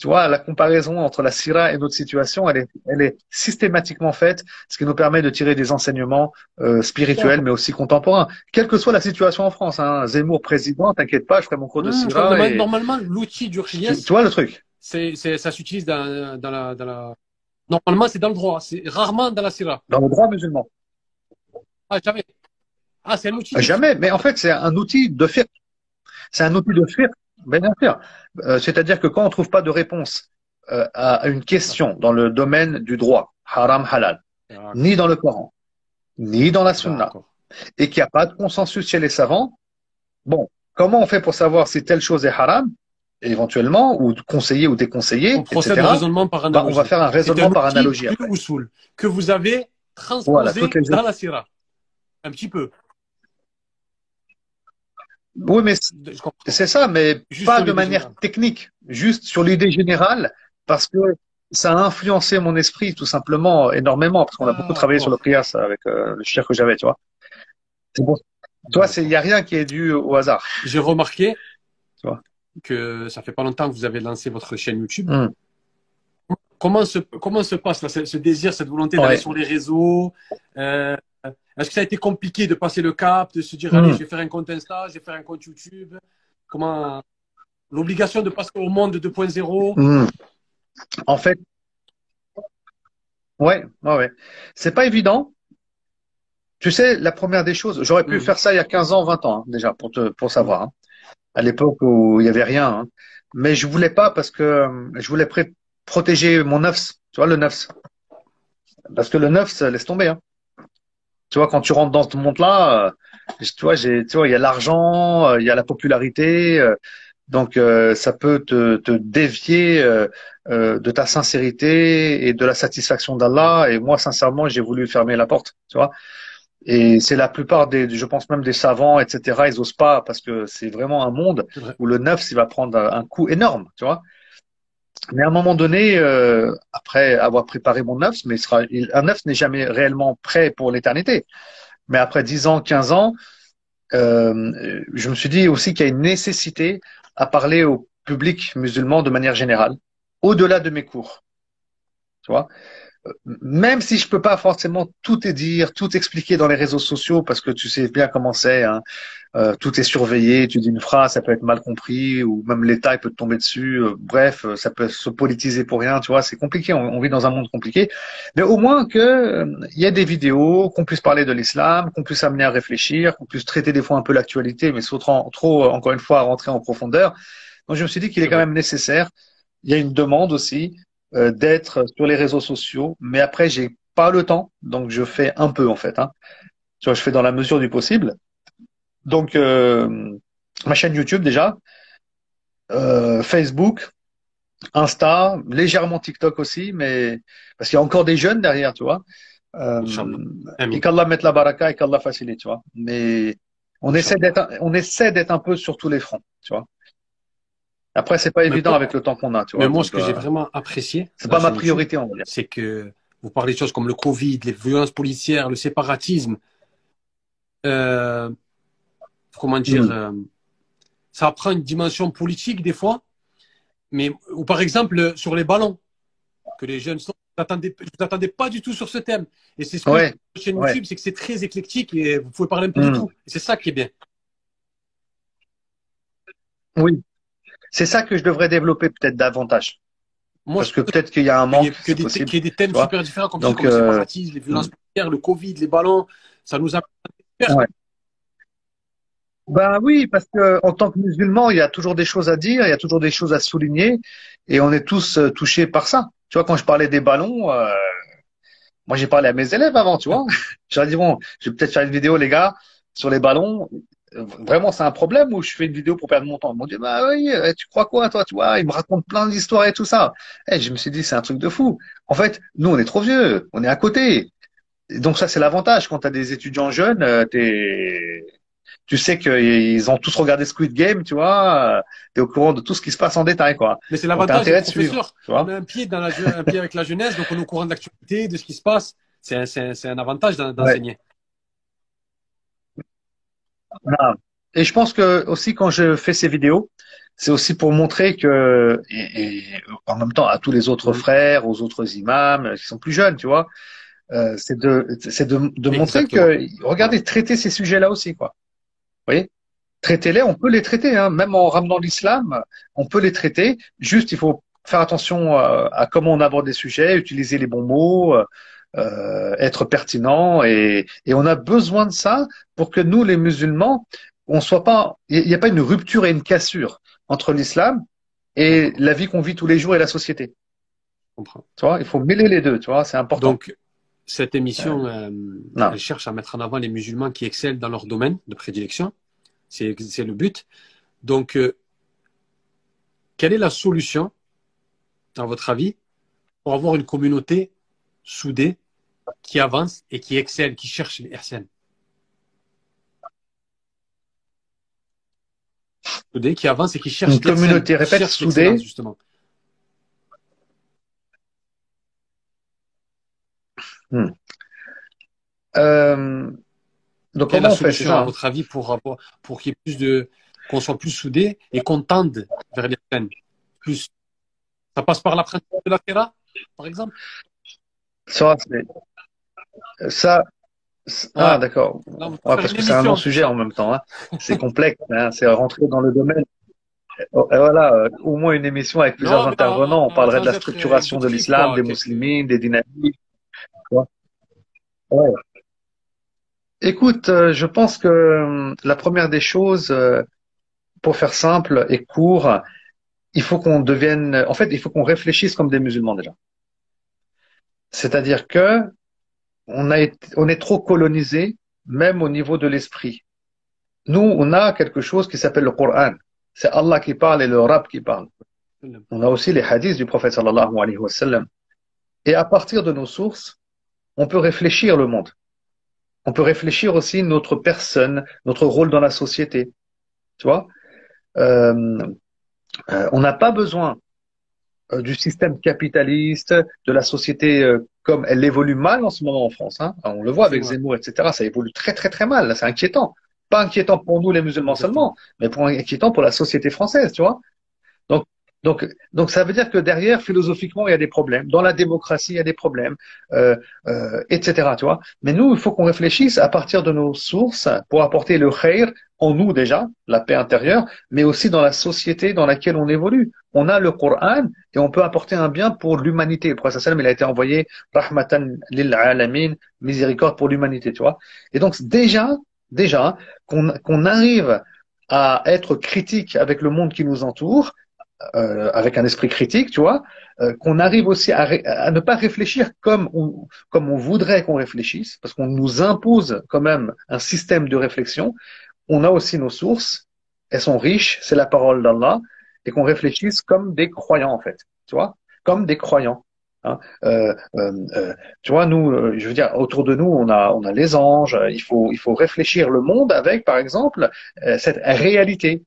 tu vois, la comparaison entre la sira et notre situation, elle est, elle est systématiquement faite, ce qui nous permet de tirer des enseignements euh, spirituels, mais aussi contemporains, quelle que soit la situation en France. Hein. Zemmour président, t'inquiète pas, je ferai mon cours de Mmh, sira. normalement, et- normalement, l'outil du tu, tu vois le truc? C'est, c'est, ça s'utilise dans, dans, la, dans la. Normalement, c'est dans le droit. C'est rarement dans la sira. dans le droit musulman. Ah, jamais. Ah, c'est un outil. de- Jamais, mais en fait, c'est un outil de fiqh. C'est un outil de fiqh, ben, bien sûr. Euh, C'est-à-dire que quand on trouve pas de réponse euh, à une question dans le domaine du droit, haram, halal, D'accord. ni dans le Coran, ni dans la Sunna, et qu'il n'y a pas de consensus chez les savants, bon, comment on fait pour savoir si telle chose est haram, éventuellement, ou conseiller ou déconseiller, On procède etc. au raisonnement par Bah, analogie. on va faire un raisonnement un par analogie après. que vous avez transposé Voilà, toutes les dans la sira. Un petit peu. Oui, mais c'est ça, mais Juste pas de manière générale. technique, juste sur l'idée générale, parce que ça a influencé mon esprit tout simplement énormément, parce qu'on a Ah, beaucoup travaillé bon. sur le qiyas avec euh, le cher que j'avais, tu vois. C'est bon. Vois, il n'y a rien qui est dû au hasard. J'ai remarqué Tu vois. que ça fait pas longtemps que vous avez lancé votre chaîne YouTube. Hmm. Comment se, comment se passe là, ce, ce désir, cette volonté d'aller sur les réseaux euh, Est-ce que ça a été compliqué de passer le cap, de se dire, Hmm. allez, je vais faire un compte Insta, je vais faire un compte YouTube? Comment L'obligation de passer au monde 2.0 Hmm. En fait, ouais, ouais, ouais. C'est pas évident. Tu sais, la première des choses, j'aurais pu Mhm. faire ça il y a 15 ans, 20 ans, hein, déjà, pour te, pour savoir, hein. à l'époque où il y avait rien, hein. Mais je voulais pas parce que euh, je voulais protéger mon nefs, tu vois, le nefs. Parce que le nefs, laisse tomber, hein. Tu vois, quand tu rentres dans ce monde-là, euh, tu vois, j'ai, tu vois, il y a l'argent, euh, il y a la popularité, euh, Donc, euh, ça peut te, te dévier de ta sincérité et de la satisfaction d'Allah. Et moi, sincèrement, j'ai voulu fermer la porte, tu vois. Et c'est la plupart des, je pense même des savants, etc. Ils osent pas parce que c'est vraiment un monde où le neuf, il va prendre un coup énorme, tu vois. Mais à un moment donné, euh, après avoir préparé mon neuf, mais sera, un neuf n'est jamais réellement prêt pour l'éternité. Mais après 10 ans, 15 ans, euh, je me suis dit aussi qu'il y a une nécessité à parler au public musulman de manière générale, au-delà de mes cours. Tu vois? Même si je peux pas forcément tout te dire, tout expliquer dans les réseaux sociaux, parce que tu sais bien comment c'est, hein, euh, tout est surveillé, tu dis une phrase, ça peut être mal compris, ou même l'État peut te tomber dessus, euh, bref, ça peut se politiser pour rien, tu vois, c'est compliqué, on, vit dans un monde compliqué, mais au moins que euh, il y a des vidéos, qu'on puisse parler de l'islam, qu'on puisse amener à réfléchir, qu'on puisse traiter des fois un peu l'actualité, mais sans trop, trop, encore une fois, rentrer en profondeur. Donc je me suis dit qu'il est quand même nécessaire, il y a une demande aussi, euh, d'être sur les réseaux sociaux, mais après j'ai pas le temps, donc je fais un peu en fait. Hein. Tu vois, je fais dans la mesure du possible. Donc euh, ma chaîne YouTube déjà, euh, Facebook, Insta, légèrement TikTok aussi, mais parce qu'il y a encore des jeunes derrière, tu vois. Euh, et qu'Allah mette la baraka et qu'Allah facilite, tu vois. Mais on essaie d'être, on essaie d'être un peu sur tous les fronts, tu vois. Après, c'est pas évident avec le temps qu'on a. Tu vois, mais moi, ce que j'ai euh, vraiment apprécié, c'est pas ma priorité, on va dire. C'est que vous parlez de choses comme le Covid, les violences policières, le séparatisme. Euh, comment dire, hmm. euh, ça prend une dimension politique des fois. Mais ou par exemple sur les ballons que les jeunes sont, je t'attendais pas du tout sur ce thème. Et c'est ce que ouais, chez YouTube, c'est que c'est très éclectique et vous pouvez parler un peu de hmm. tout. C'est ça qui est bien. Oui, c'est ça que je devrais développer peut-être davantage. Moi, Parce que peut-être qu'il y a un manque. Qu'il y, ait des thèmes super différents comme, Donc, ça, comme euh... les violences policières, le Covid, les ballons, ça nous a. Ouais. Ben oui, parce que en tant que musulman, il y a toujours des choses à dire, il y a toujours des choses à souligner, et on est tous euh, touchés par ça. Tu vois, quand je parlais des ballons, euh, moi j'ai parlé à mes élèves avant, tu vois. J'ai dit bon, je vais peut-être faire une vidéo, les gars, sur les ballons vraiment c'est un problème où je fais une vidéo pour perdre mon temps. Ils m'ont dit bah oui, euh, tu crois quoi toi, tu vois Ils me racontent plein d'histoires et tout ça. Et eh, je me suis dit c'est un truc de fou. En fait, nous on est trop vieux, on est à côté. donc ça c'est l'avantage quand tu as des étudiants jeunes, euh, t'es tu sais qu'ils ont tous regardé Squid Game, tu vois, euh, tu es au courant de tout ce qui se passe en détail, quoi. Mais c'est l'avantage du professeur. on a un pied, dans la, un pied avec la jeunesse, donc on est au courant de l'actualité, de ce qui se passe. C'est un, un, avantage d'enseigner. Et je pense que aussi quand je fais ces vidéos, c'est aussi pour montrer que, et, en même temps à tous les autres frères, aux autres imams qui sont plus jeunes, tu vois, euh, c'est de, c'est de, de montrer que, regardez, traiter ces sujets-là aussi, quoi. Vous voyez? Traitez-les, on peut les traiter, hein, même en ramenant l'islam, on peut les traiter. Juste, il faut faire attention à, à comment on aborde des sujets, utiliser les bons mots, euh, euh, être pertinent et, et, on a besoin de ça pour que nous, les musulmans, on soit pas, il n'y a pas une rupture et une cassure entre l'islam et la vie qu'on vit tous les jours et la société. Tu vois, il faut mêler les deux, tu vois, c'est important. Donc, cette émission, euh, elle cherche à mettre en avant les musulmans qui excellent dans leur domaine de prédilection. C'est le but. Donc, euh, quelle est la solution, à votre avis, pour avoir une communauté soudée qui avance et qui excelle, qui cherche les RCN. Soudé, qui avance et qui cherche Une communauté, répète, soudée. Justement. Hmm. Euh, donc comment on fait ça à votre avis pour pour qu'il y ait plus de qu'on soit plus soudés et qu'on tende vers les RCN plus ça passe par la principe de la terra par exemple? Ça, ça, ah, d'accord. parce que c'est un long sujet en même temps. Hein. C'est complexe. Hein. C'est rentrer dans le domaine. Voilà, euh, au moins une émission avec plusieurs intervenants. on parlerait de la structuration de l'islam, des musulmans, des dynamiques. Ouais. Écoute, euh, je pense que euh, la première des choses, pour faire simple et court, il faut qu'on devienne, en fait, il faut qu'on réfléchisse comme des musulmans déjà. C'est-à-dire que on, on est trop colonisé, même au niveau de l'esprit. Nous, on a quelque chose qui s'appelle le Coran. C'est Allah qui parle et le Rab qui parle. On a aussi les hadiths du prophète sallallahu alayhi wa sallam. Et à partir de nos sources, on peut réfléchir le monde. On peut réfléchir aussi notre personne, notre rôle dans la société. Tu vois? Euh, euh, On n'a pas besoin euh, du système capitaliste, de la société euh, comme elle évolue mal en ce moment en France. Hein. On le voit avec Zemmour, etc. Ça évolue très très très mal. C'est inquiétant. Pas inquiétant pour nous les musulmans seulement, mais pour inquiétant pour la société française, tu vois. Donc donc, ça veut dire que derrière, philosophiquement, il y a des problèmes. Dans la démocratie, il y a des problèmes, euh, euh, etc. Tu vois. Mais nous, il faut qu'on réfléchisse à partir de nos sources pour apporter le khair en nous déjà, la paix intérieure, mais aussi dans la société dans laquelle on évolue. On a le Coran et on peut apporter un bien pour l'humanité. Le prophète il a été envoyé rahmatan lil alamin, miséricorde pour l'humanité, tu vois. Et donc déjà, déjà qu'on arrive à être critique avec le monde qui nous entoure, euh, avec un esprit critique, tu vois, euh, qu'on arrive aussi à, à, ne pas réfléchir comme on, comme on voudrait qu'on réfléchisse, parce qu'on nous impose quand même un système de réflexion. On a aussi nos sources, elles sont riches, c'est la parole d'Allah, et qu'on réfléchisse comme des croyants en fait, tu vois, comme des croyants. Hein. Euh, euh, euh tu vois, nous, euh, je veux dire, autour de nous, on a, on a les anges. Il faut, il faut réfléchir le monde avec, par exemple, cette réalité.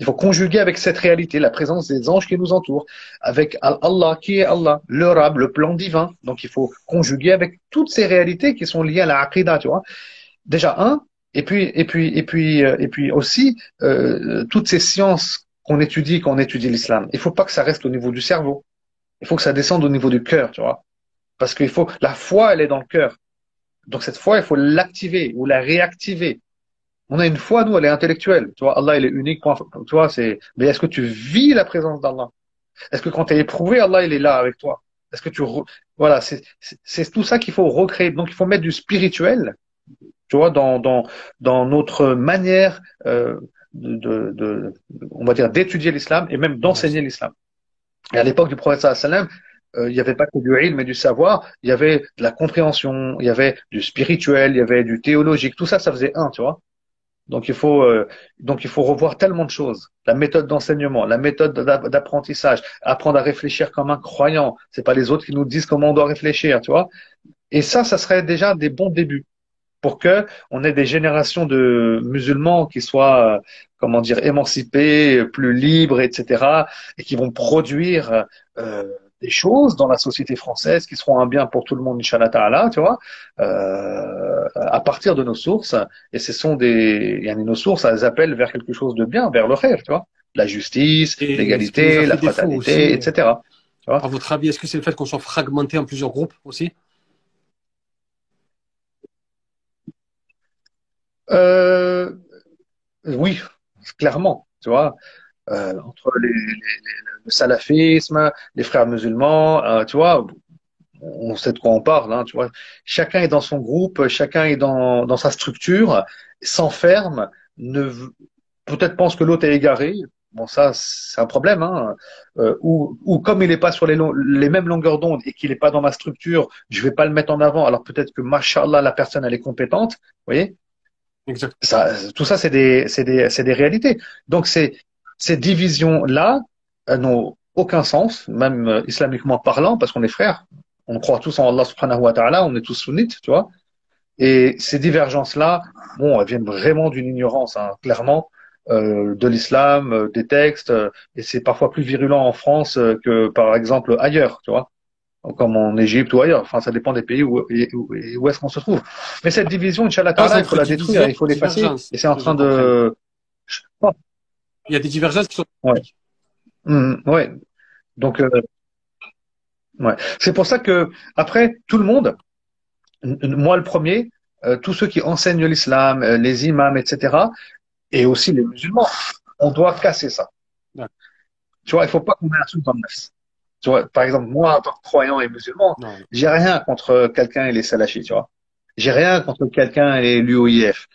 Il faut conjuguer avec cette réalité la présence des anges qui nous entourent, avec Allah qui est Allah, le Rab, le plan divin. Donc il faut conjuguer avec toutes ces réalités qui sont liées à la Aqidah, tu vois. Déjà un, et puis et puis et puis euh, et puis aussi euh, toutes ces sciences qu'on étudie quand on étudie l'islam. Il faut pas que ça reste au niveau du cerveau. Il faut que ça descende au niveau du cœur, tu vois. Parce qu'il faut la foi, elle est dans le cœur. Donc cette foi, il faut l'activer ou la réactiver. On a une foi, nous, elle est intellectuelle. Tu vois, Allah, il est unique. Tu vois, c'est. Mais est-ce que tu vis la présence d'Allah? Est-ce que quand tu es éprouvé, Allah, il est là avec toi? Est-ce que tu voilà, c'est tout ça qu'il faut recréer. Donc, il faut mettre du spirituel, tu vois, dans dans dans notre manière euh, de, de, on va dire, d'étudier l'islam et même d'enseigner l'islam. Et à l'époque du prophète sallam, euh, il n'y avait pas que du ilm mais du savoir, il y avait de la compréhension, il y avait du spirituel, il y avait du théologique, tout ça, ça faisait un, tu vois. Donc il faut euh, donc il faut revoir tellement de choses. La méthode d'enseignement, la méthode d'apprentissage, apprendre à réfléchir comme un croyant. C'est pas les autres qui nous disent comment on doit réfléchir, tu vois. Et ça, ça serait déjà des bons débuts pour que on ait des générations de musulmans qui soient euh, comment dire émancipés, plus libres, etc. et qui vont produire euh, des choses dans la société française qui seront un bien pour tout le monde, Inch'Allah Ta'ala, tu vois, euh, à partir de nos sources. Et ce sont des, a nos sources, elles appellent vers quelque chose de bien, vers le rêve, tu vois. La justice, l'égalité, la fraternité, etc. Tu vois à votre avis, est-ce que c'est le fait qu'on soit fragmenté en plusieurs groupes aussi? Euh, Oui, clairement, tu vois. Euh, entre les, le salafisme, les frères musulmans, euh, tu vois, on sait de quoi on parle, hein, tu vois. Chacun est dans son groupe, chacun est dans, dans sa structure, s'enferme, ne peut-être pense que l'autre est égaré. Bon, ça, c'est un problème. Hein. Euh, ou, ou comme il n'est pas sur les, les mêmes longueurs d'onde et qu'il n'est pas dans ma structure, je vais pas le mettre en avant. Alors peut-être que, machallah, la personne, elle est compétente. Vous voyez? Exact. Ça, tout ça, c'est des, c'est des, c'est des réalités. Donc, c'est ces divisions-là n'ont aucun sens, même euh, islamiquement parlant, parce qu'on est frères. On croit tous en Allah subhanahu wa ta'ala, on est tous sunnites, tu vois. Et ces divergences-là, bon, elles viennent vraiment d'une ignorance, hein, clairement, euh, de l'islam, euh, des textes, et c'est parfois plus virulent en France que, par exemple, ailleurs, tu vois, comme en Égypte ou ailleurs. Enfin, ça dépend des pays où, où, où est-ce qu'on se trouve. Mais cette division, Inch'Allah, ah, il faut la détruire, il faut l'effacer, et c'est en train de... Il y a des divergences qui sont. Ouais. Mmh, ouais. Donc, euh, ouais. C'est pour ça que après tout le monde, moi le premier, euh, tous ceux qui enseignent l'islam, euh, les imams, etc., et aussi les musulmans, on doit casser ça. Tu vois, il faut pas qu'on ait un truc dans le nefs. Tu vois, par exemple, moi, en tant que croyant et musulman, j'ai rien contre quelqu'un et les salafis, tu vois. J'ai rien contre quelqu'un et l'UOIF.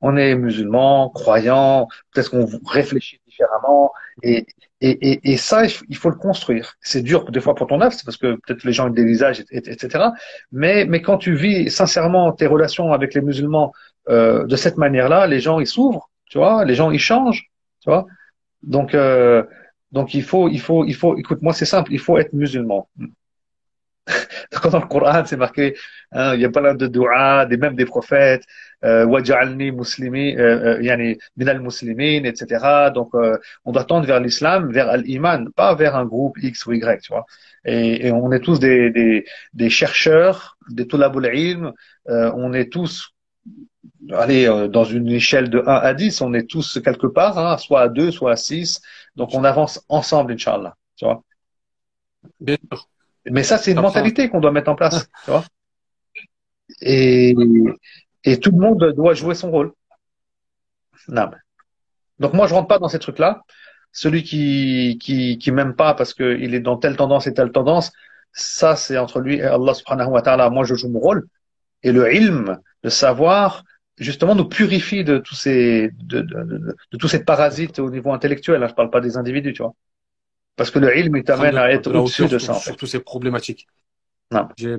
On est musulmans, croyants, peut-être qu'on réfléchit différemment. Et, et, et, ça, il faut le construire. C'est dur des fois pour ton œuvre, parce que peut-être les gens ont des visages, etc. Mais, mais quand tu vis sincèrement tes relations avec les musulmans euh, de cette manière-là, les gens ils s'ouvrent, tu vois, les gens ils changent, tu vois. Donc, euh, donc il faut, il faut, il faut. Écoute, moi c'est simple, il faut être musulman. Dans le Coran, c'est marqué, hein, il y a plein de doigts, des même des prophètes, euh, waj'alni muslimi, euh, euh, yani minal muslimin, etc. Donc, euh, on doit tendre vers l'islam, vers l'iman, pas vers un groupe X ou Y, tu vois. Et, et on est tous des, des, des chercheurs, des tulabul ilm, euh, on est tous allez, euh, dans une échelle de 1 à 10, on est tous quelque part, hein, soit à 2, soit à 6. Donc on avance ensemble, Inch'Allah. Tu vois Bien sûr. Mais ça, c'est une Enfin. mentalité qu'on doit mettre en place. tu vois et, et tout le monde doit jouer son rôle. Non. Donc moi, je rentre pas dans ces trucs-là. Celui qui qui qui m'aime pas parce qu'il est dans telle tendance et telle tendance, ça c'est entre lui et Allah subhanahu wa ta'ala. Moi, je joue mon rôle. Et le ilm, le savoir, justement, nous purifie de tous ces de, de, de, de tous ces parasites au niveau intellectuel. Là, je parle pas des individus, tu vois. Parce que le ilm, il t'amène à être au-dessus de ça. En sur fait. toutes ces problématiques. Non. Bien.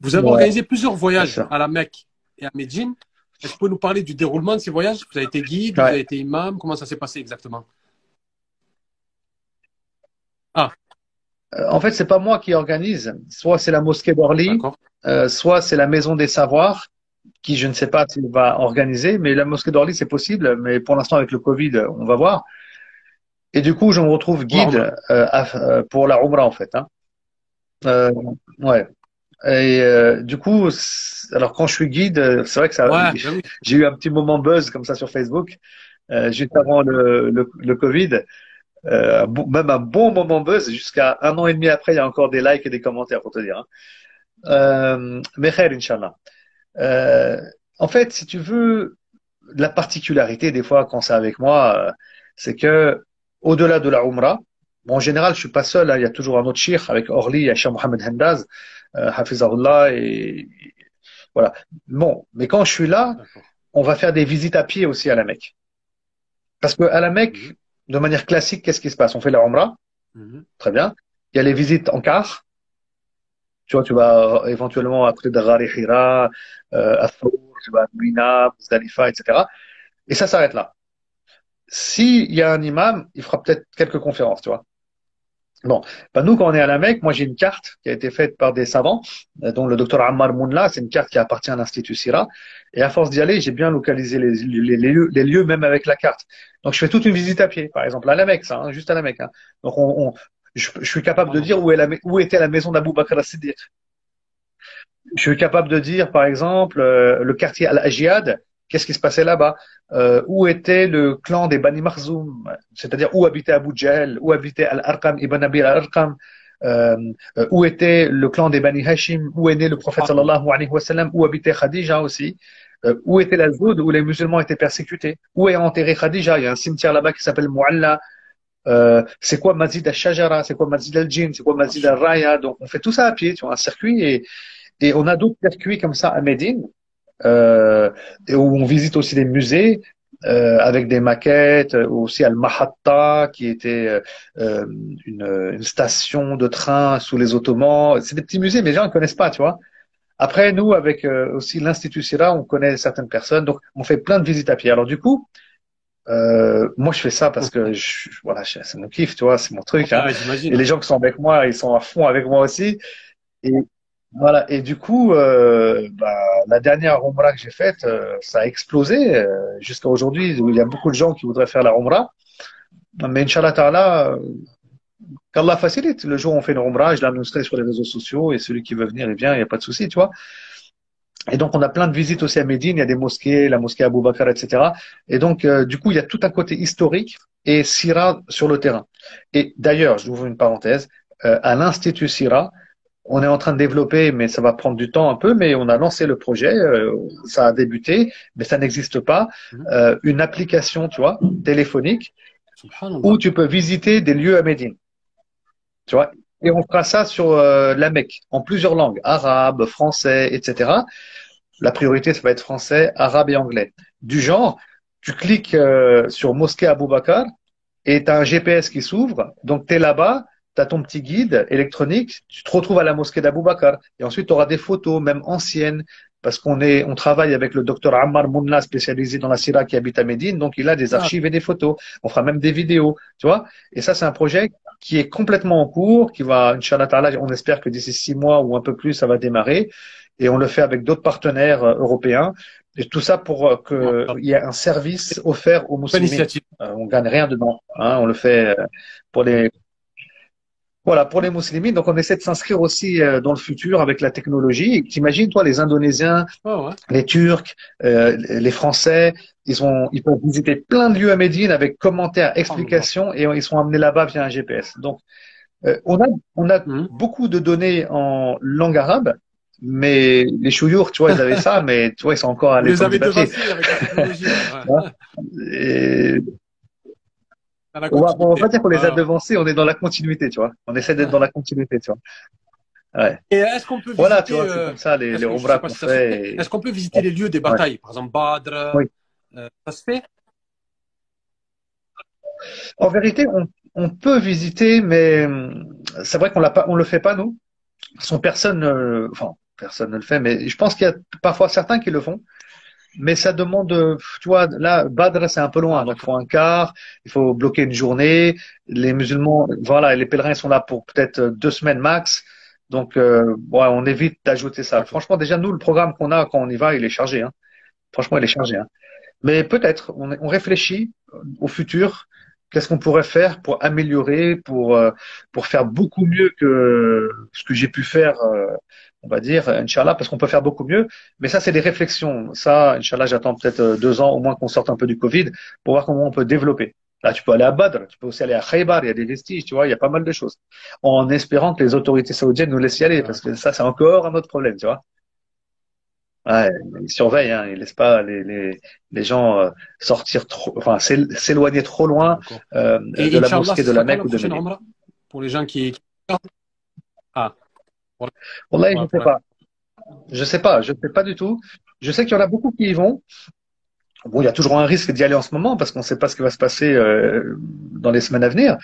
Vous avez Ouais. organisé plusieurs voyages à la Mecque et à Médine. Est-ce que vous pouvez nous parler du déroulement de ces voyages? Vous avez été guide, Ouais. vous avez été imam, comment ça s'est passé exactement? Euh, En fait, c'est pas moi qui organise. Soit c'est la mosquée d'Orly, euh, soit c'est la maison des savoirs qui, je ne sais pas s'il va organiser, mais la mosquée d'Orly, c'est possible. Mais pour l'instant, avec le Covid, on va voir. Et du coup, je me retrouve guide euh, à- euh, pour la Umrah, en fait. Hein. Euh, ouais. Et euh, du coup, alors quand je suis guide, euh, c'est vrai que ça, Ouais, oui. j'ai eu un petit moment buzz comme ça sur Facebook, euh, juste avant le, le, le Covid. Euh, même un bon moment buzz jusqu'à un an et demi après, il y a encore des likes et des commentaires pour te dire. Hein. Euh, mais khair, Inch'Allah. Euh, en fait, si tu veux, la particularité des fois quand c'est avec moi, c'est que au-delà de la Umrah, bon, en général, je suis pas seul, hein, il y a toujours un autre shir avec Orly, il y a Cheikh Mohamed Hendaz, euh, Hafizahullah, et voilà. Bon, mais quand je suis là, on va faire des visites à pied aussi à la Mecque. Parce que à la Mecque, Mhm. de manière classique, qu'est-ce qui se passe? On fait la Umrah, Mhm. très bien. Il y a les visites en car. Tu vois, tu vas éventuellement à côté de Ghari Hira, euh, à Thawr, tu vas à Mina, Muzdalifa, etc. Et ça s'arrête là. S'il y a un imam, il fera peut-être quelques conférences, tu vois. Bon, ben nous, quand on est à la Mecque, moi j'ai une carte qui a été faite par des savants, euh, dont le docteur Ammar Mounla, c'est une carte qui appartient à l'Institut Sira. Et à force d'y aller, j'ai bien localisé les, les, lieux, les lieux même avec la carte. Donc je fais toute une visite à pied, par exemple à la Mecque, ça, hein, juste à la Mecque. Hein. Donc on, on- je, suis capable de dire où, est la, où était la maison d'Abou Bakr as-Siddiq. Je suis capable de dire, par exemple, euh, le quartier Al-Ajiyad, qu'est-ce qui se passait là-bas? Euh, Où était le clan des Bani Makhzoum? C'est-à-dire où habitait Abu Jahl, où habitait Al-Arqam, Ibn Abi Al-Arqam? Euh, euh, Où était le clan des Bani Hashim? Où est né le prophète sallallahu alayhi wa sallam? Où habitait Khadija aussi? Euh, Où était la Zoud où les musulmans étaient persécutés? Où est enterré Khadija? Il y a un cimetière là-bas qui s'appelle Mu'alla. Euh, c'est quoi Mazid al-Shajara? C'est quoi Mazid al-Jin? C'est quoi Mazid al-Raya? Donc on fait tout ça à pied, tu vois, un circuit et et on a d'autres circuits comme ça à Médine, et où on visite aussi des musées euh, avec des maquettes, euh, aussi Al-Mahatta, qui était euh, une, une station de train sous les Ottomans. C'est des petits musées, mais les gens ne connaissent pas, tu vois. Après, nous, avec euh, aussi l'Institut Sira, on connaît certaines personnes, donc on fait plein de visites à pied. Alors du coup, euh, moi, je fais ça parce que je, voilà, c'est mon kiff, tu vois, c'est mon truc. Hein. Ouais, Et les gens qui sont avec moi, ils sont à fond avec moi aussi. Et voilà. Et du coup, euh, bah, la dernière Umrah que j'ai faite, euh, ça a explosé euh, jusqu'à aujourd'hui. Il y a beaucoup de gens qui voudraient faire la Umrah. Mais Inch'Allah Ta'ala, euh, qu'Allah facilite. Le jour où on fait une Umrah, je l'annoncerai sur les réseaux sociaux et celui qui veut venir, il vient, il n'y a pas de souci, tu vois. Et donc, on a plein de visites aussi à Médine. Il y a des mosquées, la mosquée Abou Bakr, etc. Et donc, euh, du coup, il y a tout un côté historique et Sira sur le terrain. Et d'ailleurs, j'ouvre une parenthèse, euh, à l'Institut Sira, on est en train de développer, mais ça va prendre du temps un peu, mais on a lancé le projet, euh, ça a débuté, mais ça n'existe pas, euh, une application, tu vois, téléphonique, où tu peux visiter des lieux à Médine. Tu vois, et on fera ça sur euh, la Mecque, en plusieurs langues, arabe, français, etc. La priorité, ça va être français, arabe et anglais. Du genre, tu cliques euh, sur Mosquée Abou Bakr et tu as un GPS qui s'ouvre, donc tu es là-bas, tu as ton petit guide électronique, tu te retrouves à la mosquée d'Abou Bakr et ensuite tu auras des photos, même anciennes, parce qu'on est, on travaille avec le docteur Ammar Mounla, spécialisé dans la Syrah, qui habite à Médine, donc il a des Ah. archives et des photos. On fera même des vidéos, tu vois. Et ça, c'est un projet qui est complètement en cours, qui va, Inch'Allah on espère que d'ici six mois ou un peu plus, ça va démarrer. Et on le fait avec d'autres partenaires euh, européens. Et tout ça pour euh, que Ah. il y ait un service offert aux musulmans. Euh, on gagne rien dedans. Hein, on le fait euh, pour les voilà pour les musulmans. Donc on essaie de s'inscrire aussi euh, dans le futur avec la technologie. T'imagines toi les Indonésiens, ouais. les Turcs, euh, les Français, ils ont ils peuvent visiter plein de lieux à Médine avec commentaires, explications et ils sont amenés là-bas via un GPS. Donc euh, on a on a Mhm. beaucoup de données en langue arabe. Mais les chouyours, tu vois, ils avaient ça, mais tu vois, ils sont encore à l'époque du papier. devancés avec la technologie. Ouais. Et Dans la On va, on va pas dire qu'on les a devancés, on est dans la continuité, tu vois. On essaie d'être dans la continuité, tu vois. Ouais. Et est-ce qu'on peut visiter, Voilà, tu vois, c'est comme ça les, est-ce les que- je umrahs sais pas qu'on si ça se fait. fait. et- Est-ce qu'on peut visiter les lieux des batailles, par exemple Badr Oui. euh, Ça se fait? En vérité, on, on peut visiter, mais hum, c'est vrai qu'on l'a pas, on le fait pas nous. Son personne, euh, enfin personne ne le fait, mais je pense qu'il y a parfois certains qui le font. Mais ça demande, euh, tu vois, là, Badr, c'est un peu loin, donc il faut un quart, il faut bloquer une journée. Les musulmans, voilà, et les pèlerins sont là pour peut-être deux semaines max. Donc, euh, ouais, on évite d'ajouter ça. Franchement, déjà, nous, le programme qu'on a quand on y va, il est chargé. Hein. Franchement, il est chargé. Hein. Mais peut-être, on, on réfléchit au futur. Qu'est-ce qu'on pourrait faire pour améliorer, pour euh, pour faire beaucoup mieux que ce que j'ai pu faire, euh, on va dire, Inch'Allah, parce qu'on peut faire beaucoup mieux. Mais ça, c'est des réflexions. Ça, Inch'Allah, j'attends peut-être euh, deux ans, au moins qu'on sorte un peu du Covid, pour voir comment on peut développer. Là, tu peux aller à Badr, tu peux aussi aller à Khaybar, il y a des vestiges, tu vois, il y a pas mal de choses. En espérant que les autorités saoudiennes nous laissent y aller, parce que ça, c'est encore un autre problème, tu vois. Ouais, ils surveillent, hein, ils laissent pas les, les, les gens euh, sortir trop, enfin, s'él- s'éloigner trop loin euh, Et de la mosquée de la Mecque ou de Médine. Pour les gens qui. qui- Wallah, Ouais, je sais ouais. pas. Je sais pas, je sais pas du tout. Je sais qu'il y en a beaucoup qui y vont. Bon, il y a toujours un risque d'y aller en ce moment parce qu'on ne sait pas ce qui va se passer euh, dans les semaines à venir.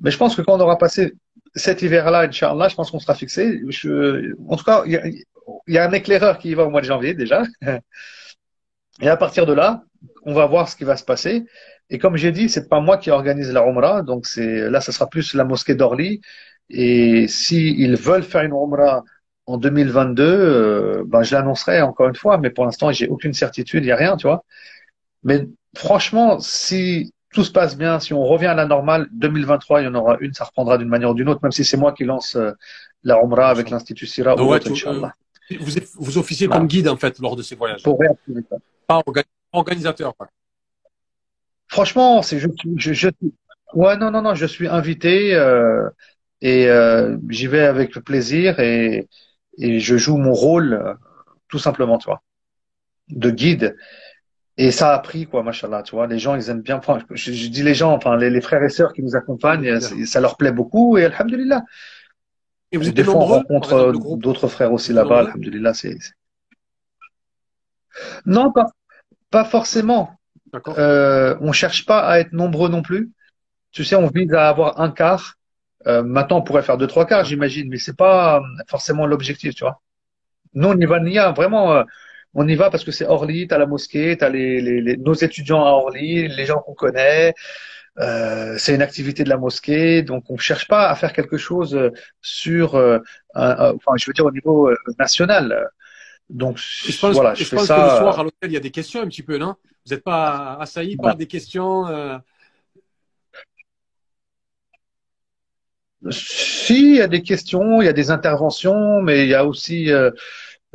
Mais je pense que quand on aura passé cet hiver-là, Inch'Allah, je pense qu'on sera fixé. Je, en tout cas, il y, a, il y a un éclaireur qui y va au mois de janvier déjà. Et à partir de là, on va voir ce qui va se passer. Et comme j'ai dit, c'est pas moi qui organise la Umrah, donc c'est là, ce sera plus la mosquée d'Orly. Et si ils veulent faire une Umrah en 2022, euh, ben je l'annoncerai encore une fois, mais pour l'instant, j'ai aucune certitude, il y a rien, tu vois. Mais franchement, si tout se passe bien, si on revient à la normale, 2023, il y en aura une, ça reprendra d'une manière ou d'une autre, même si c'est moi qui lance euh, la Umrah avec l'Institut Sira ou ouais, l'autre, tu- Inch'Allah. Vous, vous officiez comme guide, en fait, lors de ces voyages. Pour ça. Pas orga- organisateur. quoi. Franchement, c'est je, je, je ouais non non non, je suis invité euh, et euh, j'y vais avec plaisir et et je joue mon rôle euh, tout simplement, tu vois, de guide. Et ça a pris quoi, machallah, tu vois. Les gens, ils aiment bien. Enfin, je, je dis les gens, enfin les, les frères et sœurs qui nous accompagnent, ça leur plaît beaucoup et alhamdulillah. Et vous étiez des fois, on rencontre euh, d'autres frères aussi êtes là-bas, alhamdulillah. C'est non pas pas forcément. Euh, on cherche pas à être nombreux non plus. Tu sais, on vise à avoir un quart. Euh, maintenant, on pourrait faire deux, trois quarts, j'imagine, mais c'est pas euh, forcément l'objectif, tu vois. Nous, on y va, on y a vraiment, euh, on y va parce que c'est Orly, t'as la mosquée, t'as les, les, les- nos étudiants à Orly, les gens qu'on connaît. Euh, c'est une activité de la mosquée, donc on cherche pas à faire quelque chose euh, sur, euh, un- un- enfin, je veux dire au niveau national. Donc je pense, voilà, je je fais pense ça. que le soir à l'hôtel, il y a des questions un petit peu, non? Vous n'êtes pas assailli Voilà. par des questions Si, il y a des questions, il y a des interventions, mais il y a aussi, euh,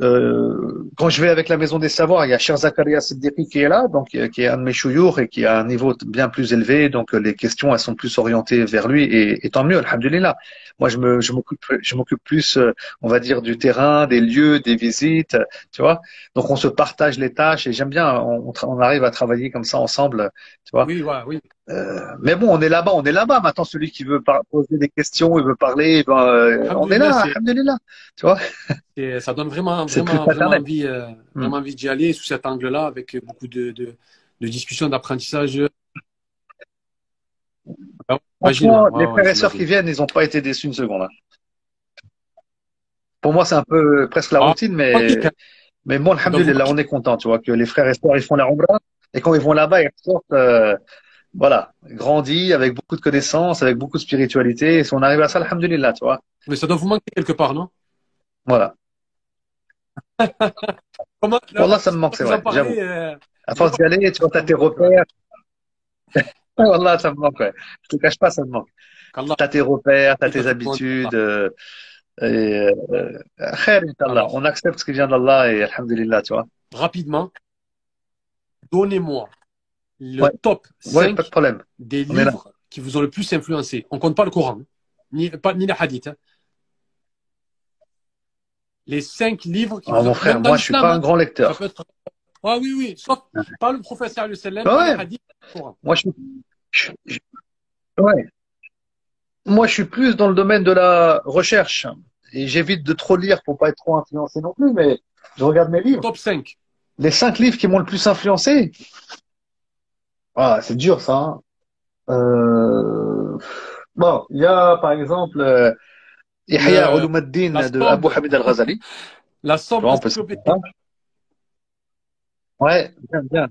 euh, quand je vais avec la Maison des Savoirs, il y a Cher Zakaria Siddiqui qui est là, donc euh, qui est un de mes chouyours et qui a un niveau bien plus élevé, donc euh, les questions elles sont plus orientées vers lui et, et tant mieux, alhamdulillah. Moi, je m'occupe, je m'occupe plus, euh, on va dire, du terrain, des lieux, des visites, tu vois. Donc on se partage les tâches et j'aime bien, on, on arrive à travailler comme ça ensemble, tu vois. Oui, ouais, oui. Euh, mais bon, on est là-bas, on est là-bas. Maintenant, celui qui veut poser des questions, il veut parler, ben, euh, on est là, Alhamdulillah, c'est- alhamdulillah. Tu vois Et ça donne vraiment, vraiment, envie, euh, vraiment envie d'y aller sous cet angle-là, avec beaucoup de, de, de discussions, d'apprentissage. Ah, Franchement, ouais, les ouais, frères et sœurs qui viennent, ils n'ont pas été déçus une seconde. hein. Pour moi, c'est un peu presque la Ah, routine, mais. Mais bon, alhamdoulilah, on est content, tu vois, que les frères et sœurs, ils font la Umrah, et quand ils vont là-bas, ils ressortent, voilà, grandis, avec beaucoup de connaissances, avec beaucoup de spiritualité, et si on arrive à ça, alhamdoulilah, tu vois. Mais ça doit vous manquer quelque part, non? Voilà. Comment, Wallah, ça me manque, c'est vrai, j'avoue. euh, À force d'y aller, tu vois, t'as tes repères. Wallah, ça me manque, ouais. Je te cache pas, ça me manque. T'as tes repères, t'as tes habitudes, euh, et, euh, khair. On accepte ce qui vient d'Allah et alhamdulillah, tu vois. rapidement, donnez-moi le Ouais. top Ouais, 5 pas de problème. des On livres qui vous ont le plus influencé. On compte pas le Coran, hein. ni, pas, ni les hadiths. hein. Les 5 livres qui Ah, vous mon ont frère, moi, je suis l'islam, pas un hein. grand Ça lecteur. être... Ah oui, oui, sauf pas le professeur le Ah les hadiths, le Coran. Moi, je suis, je- je- ouais. Moi, je suis plus dans le domaine de la recherche. Et j'évite de trop lire pour pas être trop influencé non plus, mais je regarde mes livres. Top 5. Les cinq livres qui m'ont le plus influencé. Ah, c'est dur, ça. hein. Euh, Bon, il y a, par exemple, euh, Ihya Le- Ulum ad-Din la de. Abu Hamid al-Ghazali. La somme comprendre. Ouais, j'aime bien.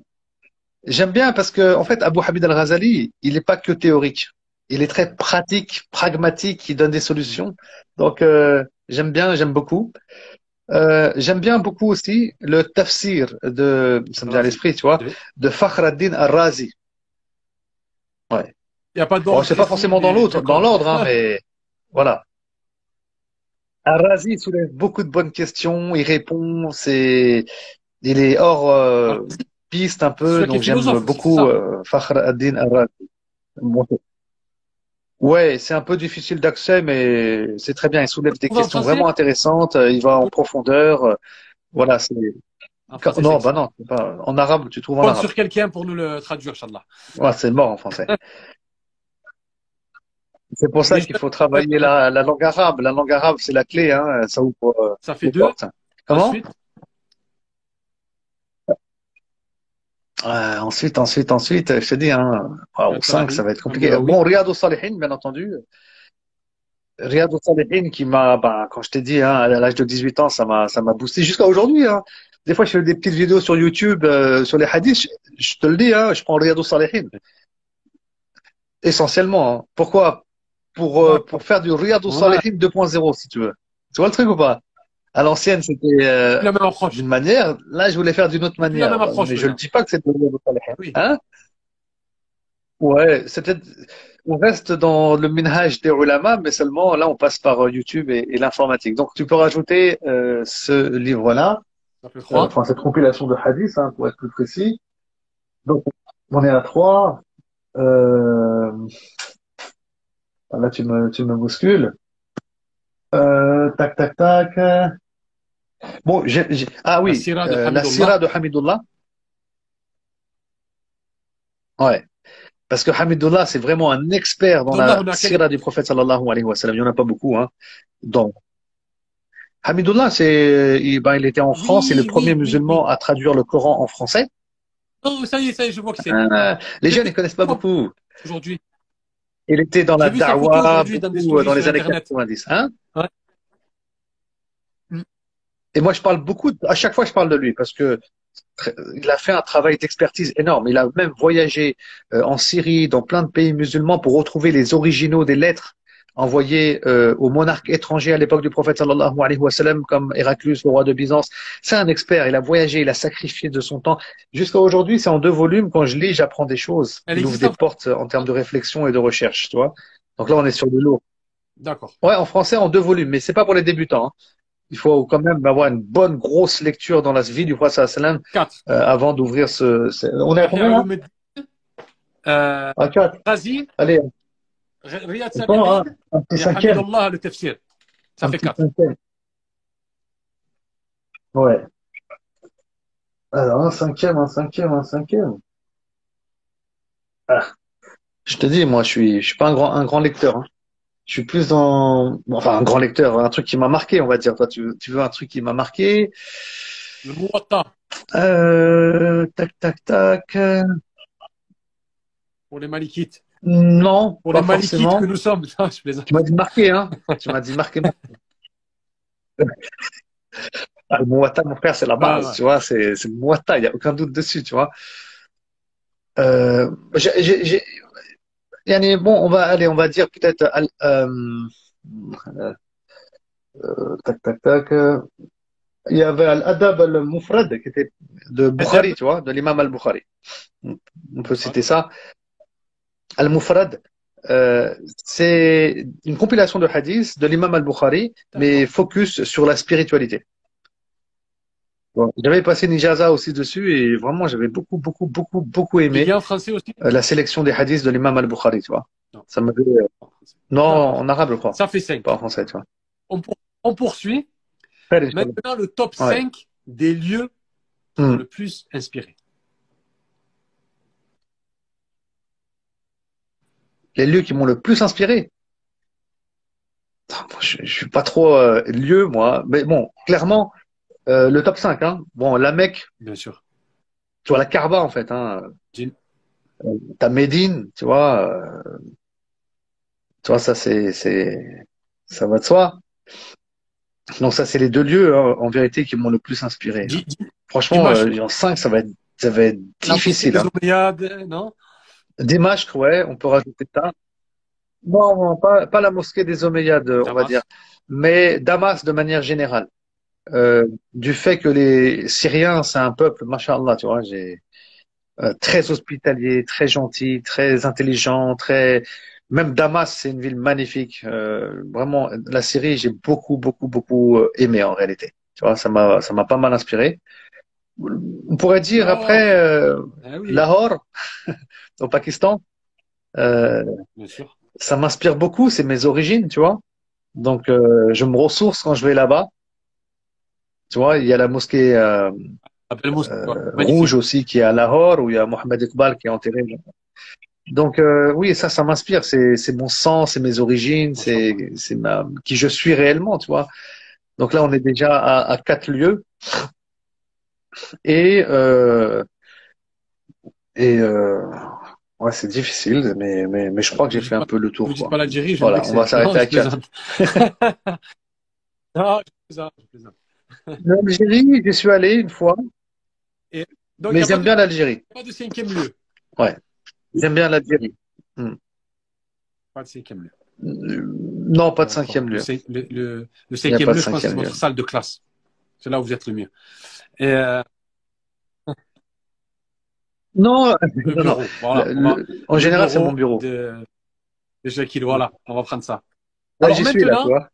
J'aime bien parce que, en fait, Abu Hamid al-Ghazali, il n'est pas que théorique. Il est très pratique, pragmatique, il donne des solutions. Donc, euh, j'aime bien, j'aime beaucoup. Euh, j'aime bien beaucoup aussi le tafsir de, ça me vient à l'esprit, tu vois, de Fakhr ad-Din al-Razi. Il n'y a pas d'ordre. c'est pas forcément dans l'autre, dans l'ordre, hein, mais voilà. Al-Razi soulève beaucoup de bonnes questions, il répond, c'est, il est hors euh, piste un peu, donc j'aime beaucoup euh, Fakhr ad-Din al-Razi. Bon, Ouais, c'est un peu difficile d'accès, mais c'est très bien. Il soulève des questions français vraiment intéressantes. euh, Il va en profondeur. euh, Voilà, c'est. Français, Non, bah non, c'est pas en arabe. Tu trouves en arabe. sur quelqu'un pour nous le traduire, Inch'Allah. Ouais, c'est mort en français. C'est pour ça qu'il faut travailler la, la langue arabe. La langue arabe, c'est la clé, hein. Ça ouvre euh, Ça fait deux. portes. Comment? Ensuite, Euh, ensuite, ensuite, ensuite, je te dis, hein, Le 5, Tabarani, ça va être compliqué. Al-Nawawi. Bon, Riyad al-Salihin, bien entendu. Riyad al-Salihin qui m'a, bah, quand je t'ai dit, hein, à l'âge de 18 ans, ça m'a, ça m'a boosté jusqu'à aujourd'hui, hein. Des fois, je fais des petites vidéos sur YouTube, euh, sur les hadiths. Je, je te le dis, hein, je prends Riyad al-Salihin. Essentiellement, hein. Pourquoi? Pour, euh, pour faire du Riyad al-Salihin 2.0, si tu veux. Tu vois le truc ou pas? À l'ancienne, c'était, euh, la même approche. d'une manière. Là, je voulais faire d'une autre manière. même approche, mais je ne dis pas que c'est al-Salihin. Oui. Hein? Ouais, peut-être, on reste dans le minhaj des ulama, mais seulement là, on passe par euh, YouTube et, et l'informatique. Donc, tu peux rajouter euh, ce livre-là, euh, trois. enfin cette compilation de hadiths, hein, pour être plus précis. Donc, on est à trois. Euh... Là, tu me, tu me bouscules. Euh, tac, tac, tac. Bon, j'ai, j'ai- ah oui, La Sira de euh, Hamidullah. De Hamidullah. Ouais. Parce que Hamidullah, c'est vraiment un expert dans la Sira du prophète sallallahu alayhi wa sallam. Il n'y en a pas beaucoup, hein. Donc, Hamidullah, c'est, il, ben, il était en Oui, France, c'est le oui, premier oui, musulman à traduire le Coran en français. Oh, ça y est, ça y est, je vois que c'est Euh, les jeunes, ils connaissent pas beaucoup. aujourd'hui. Il était dans la dans beaucoup, euh, dans les années Internet. 90, hein. Et moi, je parle beaucoup, à chaque fois, je parle de lui parce que il a fait un travail d'expertise énorme. Il a même voyagé euh, en Syrie, dans plein de pays musulmans pour retrouver les originaux des lettres envoyées euh, aux monarques étrangers à l'époque du prophète sallallahu alayhi wa sallam, comme Héraclius, le roi de Byzance. C'est un expert. Il a voyagé, il a sacrifié de son temps. Jusqu'à aujourd'hui, c'est en deux volumes. Quand je lis, j'apprends des choses. Elle Il ouvre des portes en termes de réflexion et de recherche, tu vois. Donc là, on est sur du lourd. D'accord. Ouais, en français, en deux volumes, mais c'est pas pour les débutants. hein. Il faut quand même avoir une bonne grosse lecture dans la vie du sallam, 4. euh, avant d'ouvrir ce, ce- On est à combien là? Euh, À quatre. Razi, Allez, Riyad hein un petit et cinquième. Hamidullah le tafsir. Ça Un fait petit 4. cinquième. Ouais. Alors, un cinquième, un cinquième, un cinquième. Ah. Je te dis, moi, je suis, je suis pas un grand, un grand lecteur. hein. Je suis plus dans, enfin, un grand lecteur, un truc qui m'a marqué, on va dire. Toi, tu, veux- tu veux un truc qui m'a marqué? Le Muwatta Euh, tac, tac, tac. pour les Malikites. Non, Pour pas les Malikites forcément. que nous sommes. Non, je plaisante. Tu m'as dit marqué, hein. Tu m'as dit marqué. Ah, le Muwatta, mon frère, c'est la base, ouais. tu vois, c'est c'est le Muwatta, il n'y a aucun doute dessus, tu vois. Euh, j'ai- yani, bon, on va aller, on va dire peut-être, al- euh, euh, tac, tac, tac, euh, il y avait Al-Adab al-Mufrad qui était de Bukhari, tu vois, de l'imam al-Bukhari. On peut citer ça. Al-Mufrad, euh, c'est une compilation de hadiths de l'imam al-Bukhari, mais focus sur la spiritualité. Bon, j'avais passé une ijaza aussi dessus et vraiment j'avais beaucoup, beaucoup, beaucoup, beaucoup Il aimé y a en français aussi? euh, la sélection des hadiths de l'imam al-Bukhari, tu vois. Non. Ça m'avait, euh, non, en arabe, je crois, Ça fait 5. pas en français, tu vois. On, pour- on poursuit. Allez, Maintenant, le top Ouais. 5 des lieux Hmm. le plus inspiré. les lieux qui m'ont le plus inspiré. Je, je suis pas trop euh, lieu, moi. Mais bon, clairement, euh, le top 5. Hein. Bon, la Mecque, Bien sûr. tu vois, la Kaaba, en fait. Hein. Euh, T'as Médine, tu vois. euh, tu vois, ça, c'est, c'est, ça va de soi. Donc, ça, c'est les deux lieux, hein, en vérité, qui m'ont le plus inspiré. Franchement, euh, en 5, ça va être, ça va être difficile. Hein. des non? Dimashq, ouais, on peut rajouter ça. Non, non, pas, pas la mosquée des Omeyyades, on va dire, mais Damas de manière générale. Euh, du fait que les Syriens, c'est un peuple, machallah, tu vois, j'ai euh, très hospitalier, très gentil, très intelligent, très même Damas, c'est une ville magnifique. Euh, vraiment, la Syrie, j'ai beaucoup, beaucoup, beaucoup euh, aimé en réalité. Tu vois, ça m'a, ça m'a pas mal inspiré. On pourrait dire Ah. après euh, Ah oui, Lahore au Pakistan. Euh, bien sûr. ça m'inspire beaucoup, c'est mes origines, tu vois. Donc, euh, je me ressource quand je vais là-bas. Tu vois, il y a la mosquée euh, euh, rouge aussi qui est à Lahore, où il y a Mohamed Iqbal qui est enterré. Donc, euh, oui, ça, ça m'inspire. C'est, mon sang, c'est mes origines, c'est, c'est ma, qui je suis réellement, tu vois. Donc là, on est déjà à, à quatre lieux. Et, euh, et, euh, ouais, c'est difficile, mais, mais, mais je crois que j'ai Vous fait dites un peu le Vous tour, dites quoi. pas l'Algérie, je Voilà, on va s'arrêter à je quatre. plaisante. non, je plaisante, je plaisante. L'Algérie, j'y suis allé une fois, Donc, il mais j'aime bien l'Algérie. pas de cinquième lieu. J'aime bien l'Algérie. Pas de cinquième lieu. Euh, Non, pas de cinquième lieu. le, cinquième lieu, je pense c'est votre salle de classe. C'est là où vous êtes le mieux. Et euh, Non, le non, non. bureau, voilà. Le- on va- le- en général, c'est mon bureau. De, de voilà. On va prendre ça. Là, Alors j'y suis là, maintenant,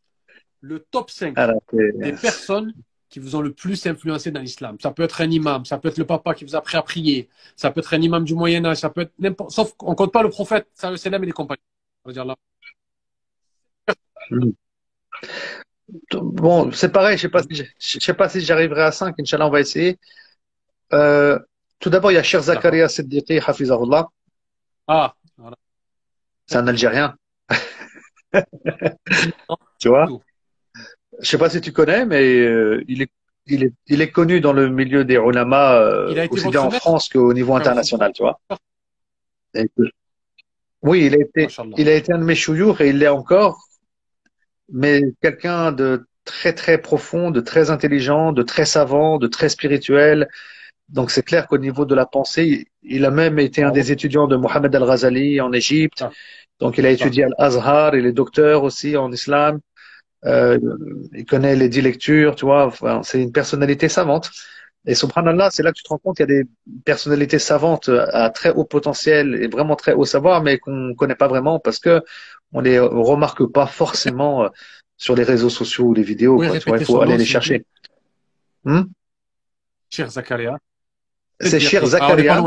le top 5 Ah, là, c'est- des personnes qui vous ont le plus influencé dans l'islam. Ça peut être un imam, ça peut être le papa qui vous a appris à prier, ça peut être un imam du Moyen Âge, ça peut être n'importe. Sauf qu'on compte pas le prophète, ça le et les compagnons. On va dire là. Bon, c'est pareil, je sais pas si, je sais pas si j'arriverai à 5, Inch'Allah, on va essayer. Euh, tout d'abord, il y a Cher Zakaria Siddiqui, Hafizahullah. Ah, voilà. C'est un Algérien. Tu vois? Je sais pas si tu connais, mais euh, il est, il est, il est connu dans le milieu des ulama, euh, aussi bien en France qu'au niveau international, tu vois. Et oui, il a été, il a été un de mes chouyours et il l'est encore, mais quelqu'un de très très profond, de très intelligent, de très savant, de très spirituel. Donc c'est clair qu'au niveau de la pensée, il a même été un Ah des étudiants de Mohamed Al-Ghazali en Égypte. Donc il a étudié Al-Azhar, il est docteur aussi en islam. Euh, il connaît les dix lectures, tu vois. Enfin, c'est une personnalité savante. Et subhanallah, c'est là que tu te rends compte qu'il y a des personnalités savantes à très haut potentiel et vraiment très haut savoir, mais qu'on connaît pas vraiment parce que on les remarque pas forcément euh, sur les réseaux sociaux ou les vidéos. Oui, quoi, tu vois, il faut aller les chercher. Hmm? Cher Zakaria. c'est Cher Ah, Zakaria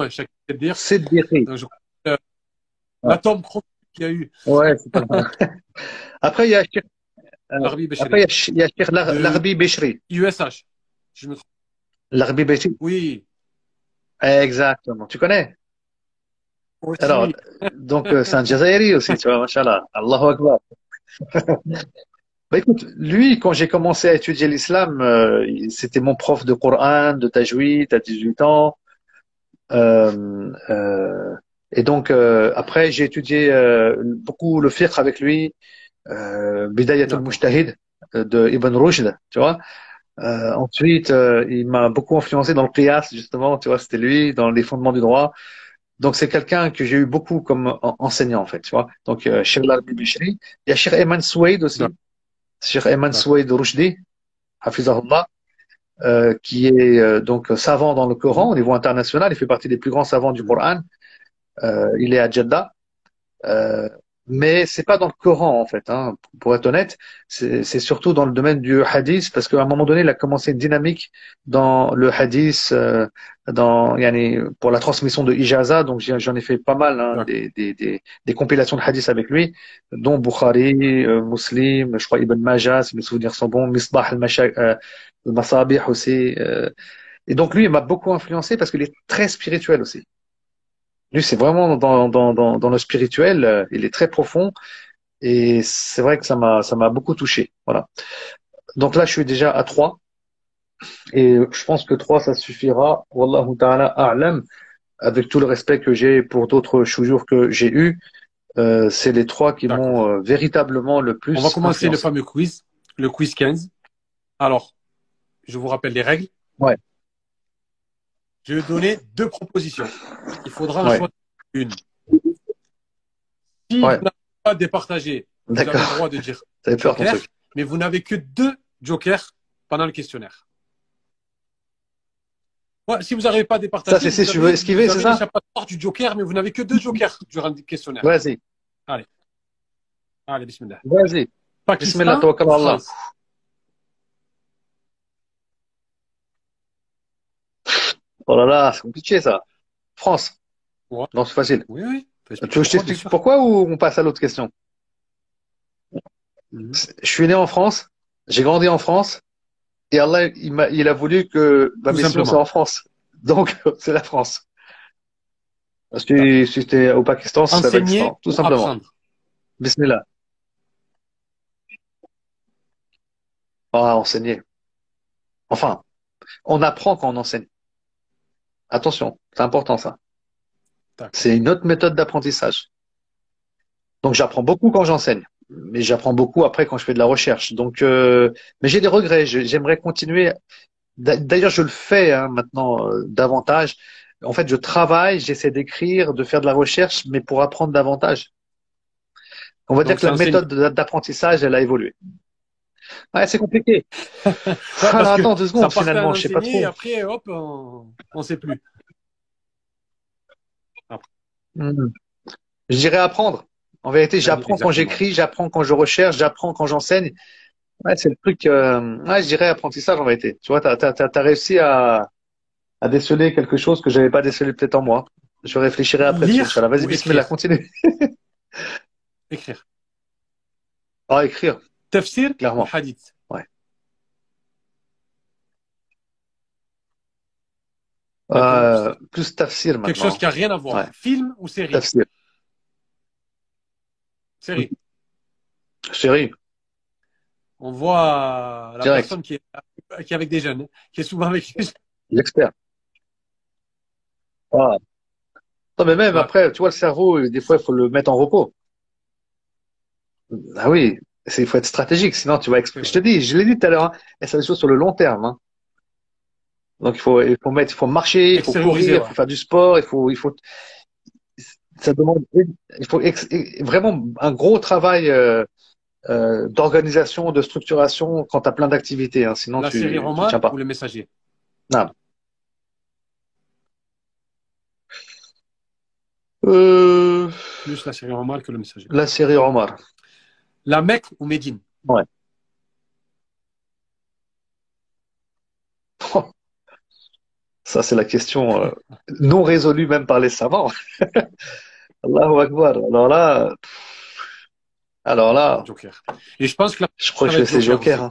c'est je- euh, chromique qu'il y a eu. Ouais, c'est pas. Après, il y a Larbi Béchri. après, il y a Larbi Béchri. USH. Je me. Larbi Béchri. Oui. Exactement. Tu connais? Aussi. Alors, donc, euh, c'est un Jazairi aussi, tu vois, machallah. Allahu Akbar. Bah écoute, lui, quand j'ai commencé à étudier l'islam, euh, c'était mon prof de Coran, de Tajwid à 18 ans. Euh, euh, et donc, après, j'ai étudié beaucoup le fiqh avec lui, euh, Bidayat D'accord. al-Mujtahid euh, de Ibn Rushd, tu vois. Euh, ensuite, euh, il m'a beaucoup influencé dans le qiyas, justement, tu vois, c'était lui, dans les fondements du droit. Donc, c'est quelqu'un que j'ai eu beaucoup comme enseignant, en fait, tu vois. Donc, euh, Sheikh. Il y a Sheikh Eman Souaid aussi. Sheikh Eman Souaid Rushdi, Hafizahullah, euh, qui est euh, donc savant dans le Coran au niveau international. Il fait partie des plus grands savants du Coran. Euh, il est à Jeddah. Mais c'est pas dans le Coran en fait, hein, pour être honnête, c'est surtout dans le domaine du hadith parce qu'à un moment donné, il a commencé une dynamique dans le hadith, euh, dans yani, pour la transmission de ijaza, donc j'en ai fait pas mal, hein, des, des, des, des, compilations de hadith avec lui, dont Bukhari, euh, Muslim, je crois Ibn Majah, si mes souvenirs sont bons, Misbah al-Masabih euh, aussi. Euh, et donc lui, il m'a beaucoup influencé parce qu'il est très spirituel aussi. Lui, c'est vraiment dans, dans, dans, dans, le spirituel, euh, il est très profond et c'est vrai que ça m'a ça m'a beaucoup touché. Voilà. Donc là, je suis déjà à 3 et je pense que 3 ça suffira. Wallahu ta'ala a'lam avec tout le respect que j'ai pour d'autres jours que j'ai eu, euh, c'est les trois qui m'ont euh, véritablement le plus. On va commencer le fameux quiz, le quiz 15. Alors, je vous rappelle les règles. Ouais. Je vais donner deux propositions. Il faudra en choisir une. Si vous n'avez pas départagé, vous avez le droit de dire peur, joker, mais vous n'avez que deux jokers pendant le questionnaire. Ouais, si vous n'arrivez pas à départager, ça, c'est si tu veux esquiver, c'est ça pas du joker, mais vous n'avez que deux jokers durant le questionnaire. Vas-y. Allez. Allez, bismillah. Vas-y. Bismillah, Oh là là, c'est compliqué ça. France. Non, c'est facile. Oui, oui. Tu veux que je t'explique pourquoi ou on passe à l'autre question mhm. Je suis né en France, j'ai grandi en France, et Allah, il, a, il a voulu que ma mission soit en France. Donc, c'est la France. Parce que si c'était au Pakistan, c'est le Pakistan, tout simplement. Apprendre. Bismillah. Ah, enseigner. Enfin, on apprend quand on enseigne. Attention, c'est important ça. C'est une autre méthode d'apprentissage. Donc j'apprends beaucoup quand j'enseigne, mais j'apprends beaucoup après quand je fais de la recherche. Donc, euh, mais j'ai des regrets. J'aimerais continuer. D'ailleurs, je le fais hein, maintenant euh, davantage. En fait, je travaille, j'essaie d'écrire, de faire de la recherche, mais pour apprendre davantage. On va dire que la méthode d'apprentissage, elle a évolué. Ouais, c'est compliqué. Alors, attends deux secondes, finalement, je sais pas trop. Et après, hop, on ne sait plus. Hmm. Je dirais apprendre. En vérité, j'apprends quand j'écris, j'apprends quand je recherche, j'apprends quand j'enseigne. Ouais, c'est le truc. Euh... Ouais, je dirais apprentissage en vérité. Tu vois, t'as as, réussi à, à déceler quelque chose que j'avais pas décelé peut-être en moi. Je réfléchirai après. Vas-y, bismillah, continue. écrire. Ah, écrire. Tafsir Clairement. Hadith. Ouais. Euh, plus tafsir maintenant. Quelque chose qui n'a rien à voir. Ouais. Film ou série? Tafsir. Série. Série. On voit la Direct. personne qui est, qui est avec des jeunes, qui est souvent avec L'expert. Ah. Non, mais même ouais. après, tu vois, le cerveau, des fois, il faut le mettre en repos. Ah oui, il faut être stratégique, sinon tu vas. Je te dis, je l'ai dit tout à l'heure, hein, et c'est des choses sur le long terme. Hein. Donc il faut, il faut mettre, il faut marcher, il faut courir, il faut faire du sport, il faut, il faut. Ça demande, il faut vraiment un gros travail euh, euh, d'organisation, de structuration quand tu as plein d'activités. Hein, sinon la tu, série roman tiens pas. ou le messager. Non. Euh... Plus la série Omar que le messager. La série Omar. La Mecque ou Médine Ouais. Ça, c'est la question euh, non résolue même par les savants. Allahu Akbar. Alors là, alors là. Joker. Et je pense que je crois que c'est Joker. Hein.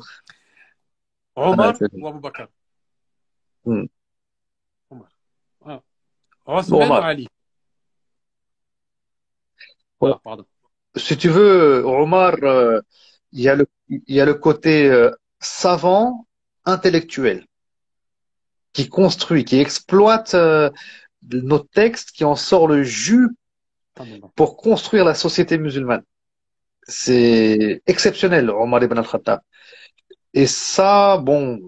Omar ah, ou Abu Bakr hmm. Omar. Ah. Osman ou Ali ouais. ah, pardon si tu veux, Omar, euh, il y a le, il y a le côté euh, savant, intellectuel, qui construit, qui exploite euh, nos textes, qui en sort le jus pour construire la société musulmane. C'est exceptionnel, Omar ibn al-Khattab. Et ça, bon,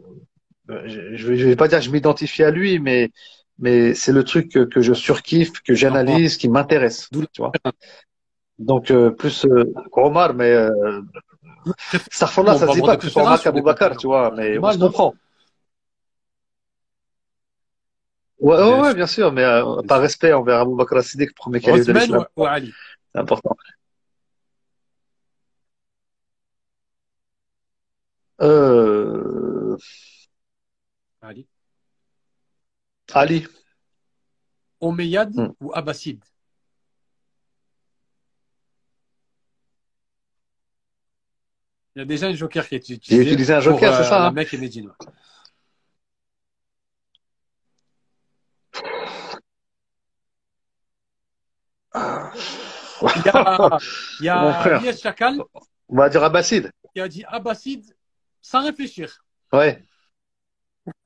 je, je vais, pas dire que je m'identifie à lui, mais, mais c'est le truc que, que je surkiffe, que j'analyse, qui m'intéresse. D'où Tu vois. Donc, euh, plus euh, Omar, mais euh, Starfallah, Bon, ça se dit pas plus Omar qu'Aboubacar, tu vois, mais on se comprend. Ouais, ouais, Bien ouais, sûr. bien sûr, mais euh, par respect envers Abou Bakr as-Siddiq, premier calife de l'islam. ou, ou Ali? C'est important. Euh, Ali. Ali. Omeyyade Hmm. ou Abbasside Il y a déjà un joker qui est utilisé. J'ai utilisé un joker, c'est euh, ça, La hein Mecque et ouais. Il y a, il y a Chakal On va dire Abbasid. qui a dit Abbasside sans réfléchir. Ouais.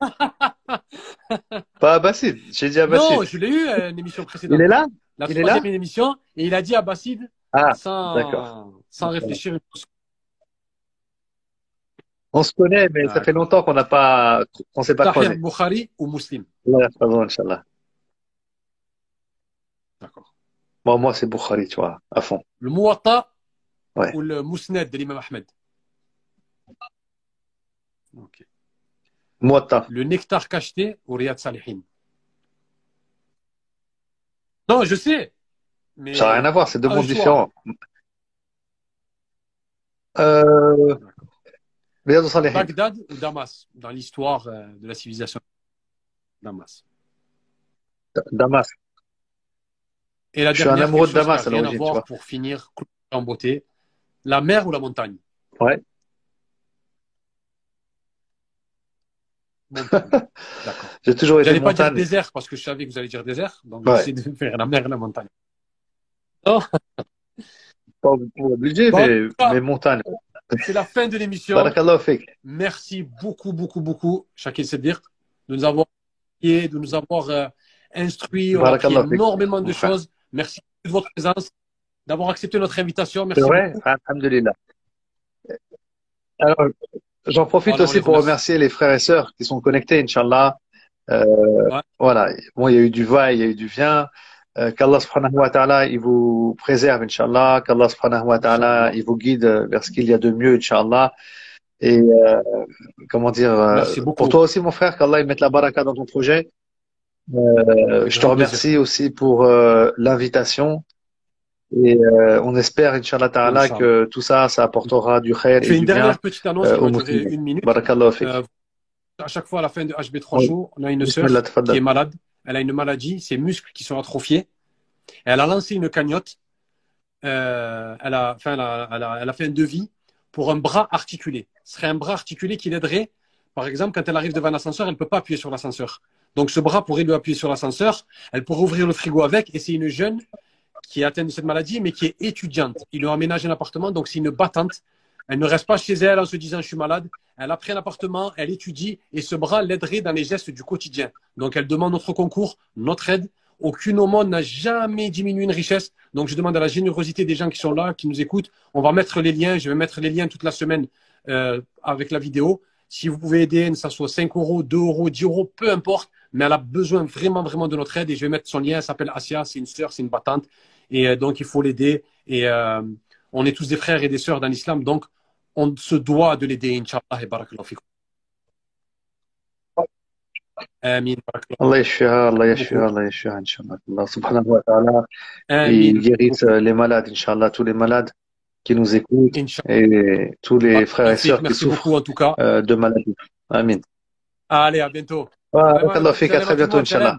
Pas Abbasid. J'ai dit Abbasid. Non, je l'ai eu à une émission précédente. Il est là? La Il est troisième émission, et il a dit Abbasside Ah, sans, sans réfléchir. On se connaît, mais ça fait longtemps qu'on n'a pas, qu'on s'est pas croisé. Bukhari ou Muslim? Allah yahfazou, Inch'Allah. D'accord. Bon, moi, c'est Bukhari, tu vois, à fond. Le Muwatta Ouais. ou le Mousnad de l'imam Ahmed? Ok. Le Nectar cacheté ou Riyad Salihin? Non, je sais. Mais Ça n'a rien à voir, c'est deux mondes différents. Euh. Bagdad ou Damas dans l'histoire euh, de la civilisation Damas. Damas. Et la Je suis un dernière, amoureux de Damas, à rien l'origine, à voir tu vois. pour finir en beauté. La mer ou la montagne? Ouais. Montagne. D'accord. J'ai toujours été J'allais pas dire désert parce que je savais que vous allez dire désert, donc Ouais. j'essaie de faire la mer et la montagne. Pas pas obligé, Bon, mais, mais montagne. C'est la fin de l'émission. Merci beaucoup, beaucoup, beaucoup, Shakil Seddir, de nous avoir et de nous avoir euh, instruits. On a appris Barakallah fik. énormément de choses. Merci de votre présence, d'avoir accepté notre invitation. Merci vrai? Alhamdulillah. Alors, j'en profite aussi pour remercie. remercier les frères et sœurs qui sont connectés, Inch'Allah. Euh, Ouais. Voilà. Bon, il y a eu du va, il y a eu du vient. Euh, qu'Allah subhanahu wa ta'ala, il vous préserve, Inch'Allah. Qu'Allah subhanahu wa ta'ala, il vous guide vers ce qu'il y a de mieux, Inch'Allah. Et, euh, comment dire, euh, Merci beaucoup. pour toi aussi, mon frère, qu'Allah il mette la baraka dans ton projet. Euh, je te remercie aussi pour euh, l'invitation. Et euh, on espère, Inch'Allah ta'ala, que tout ça, ça apportera du khair Je et fais du une bien dernière petite annonce qui une minute. À chaque fois, à la fin de HB3 Oui. Show, on a une sœur qui est malade. Elle a une maladie, ses muscles qui sont atrophiés. Elle a lancé une cagnotte. Euh, elle a fait un devis pour un bras articulé. Ce serait un bras articulé qui l'aiderait. Par exemple, quand elle arrive devant l'ascenseur, elle ne peut pas appuyer sur l'ascenseur. Donc ce bras pourrait lui appuyer sur l'ascenseur. Elle pourrait ouvrir le frigo avec. Et c'est une jeune qui est atteinte de cette maladie, mais qui est étudiante. Ils lui ont aménagé un appartement, donc c'est une battante. Elle ne reste pas chez elle en se disant je suis malade. Elle a pris un appartement, elle étudie et ce bras l'aiderait dans les gestes du quotidien. Donc elle demande notre concours, notre aide. Aucune aumône n'a jamais diminué une richesse. Donc je demande à la générosité des gens qui sont là, qui nous écoutent. On va mettre les liens. Je vais mettre les liens toute la semaine euh, avec la vidéo. Si vous pouvez aider, que ce soit 5 euros, 2 euros, 10 euros, peu importe. Mais elle a besoin vraiment, vraiment de notre aide. Et je vais mettre son lien. Elle s'appelle Asia. C'est une sœur, c'est une battante. Et euh, donc il faut l'aider. Et euh, on est tous des frères et des sœurs dans l'islam. Donc on se doit de l'aider, Inch'Allah. Et barakallahu fikum. Allah yashfiha, Allah yashfiha, Allah yashfiha, Inch'Allah. Allah subhanahu wa ta'ala, Amin. il guérisse euh, les malades, Inch'Allah, tous les malades qui nous écoutent et tous les frères et sœurs qui souffrent en tout cas. euh, de maladies. Amin. Allez, à bientôt. À Salam très bientôt, Inch'Allah.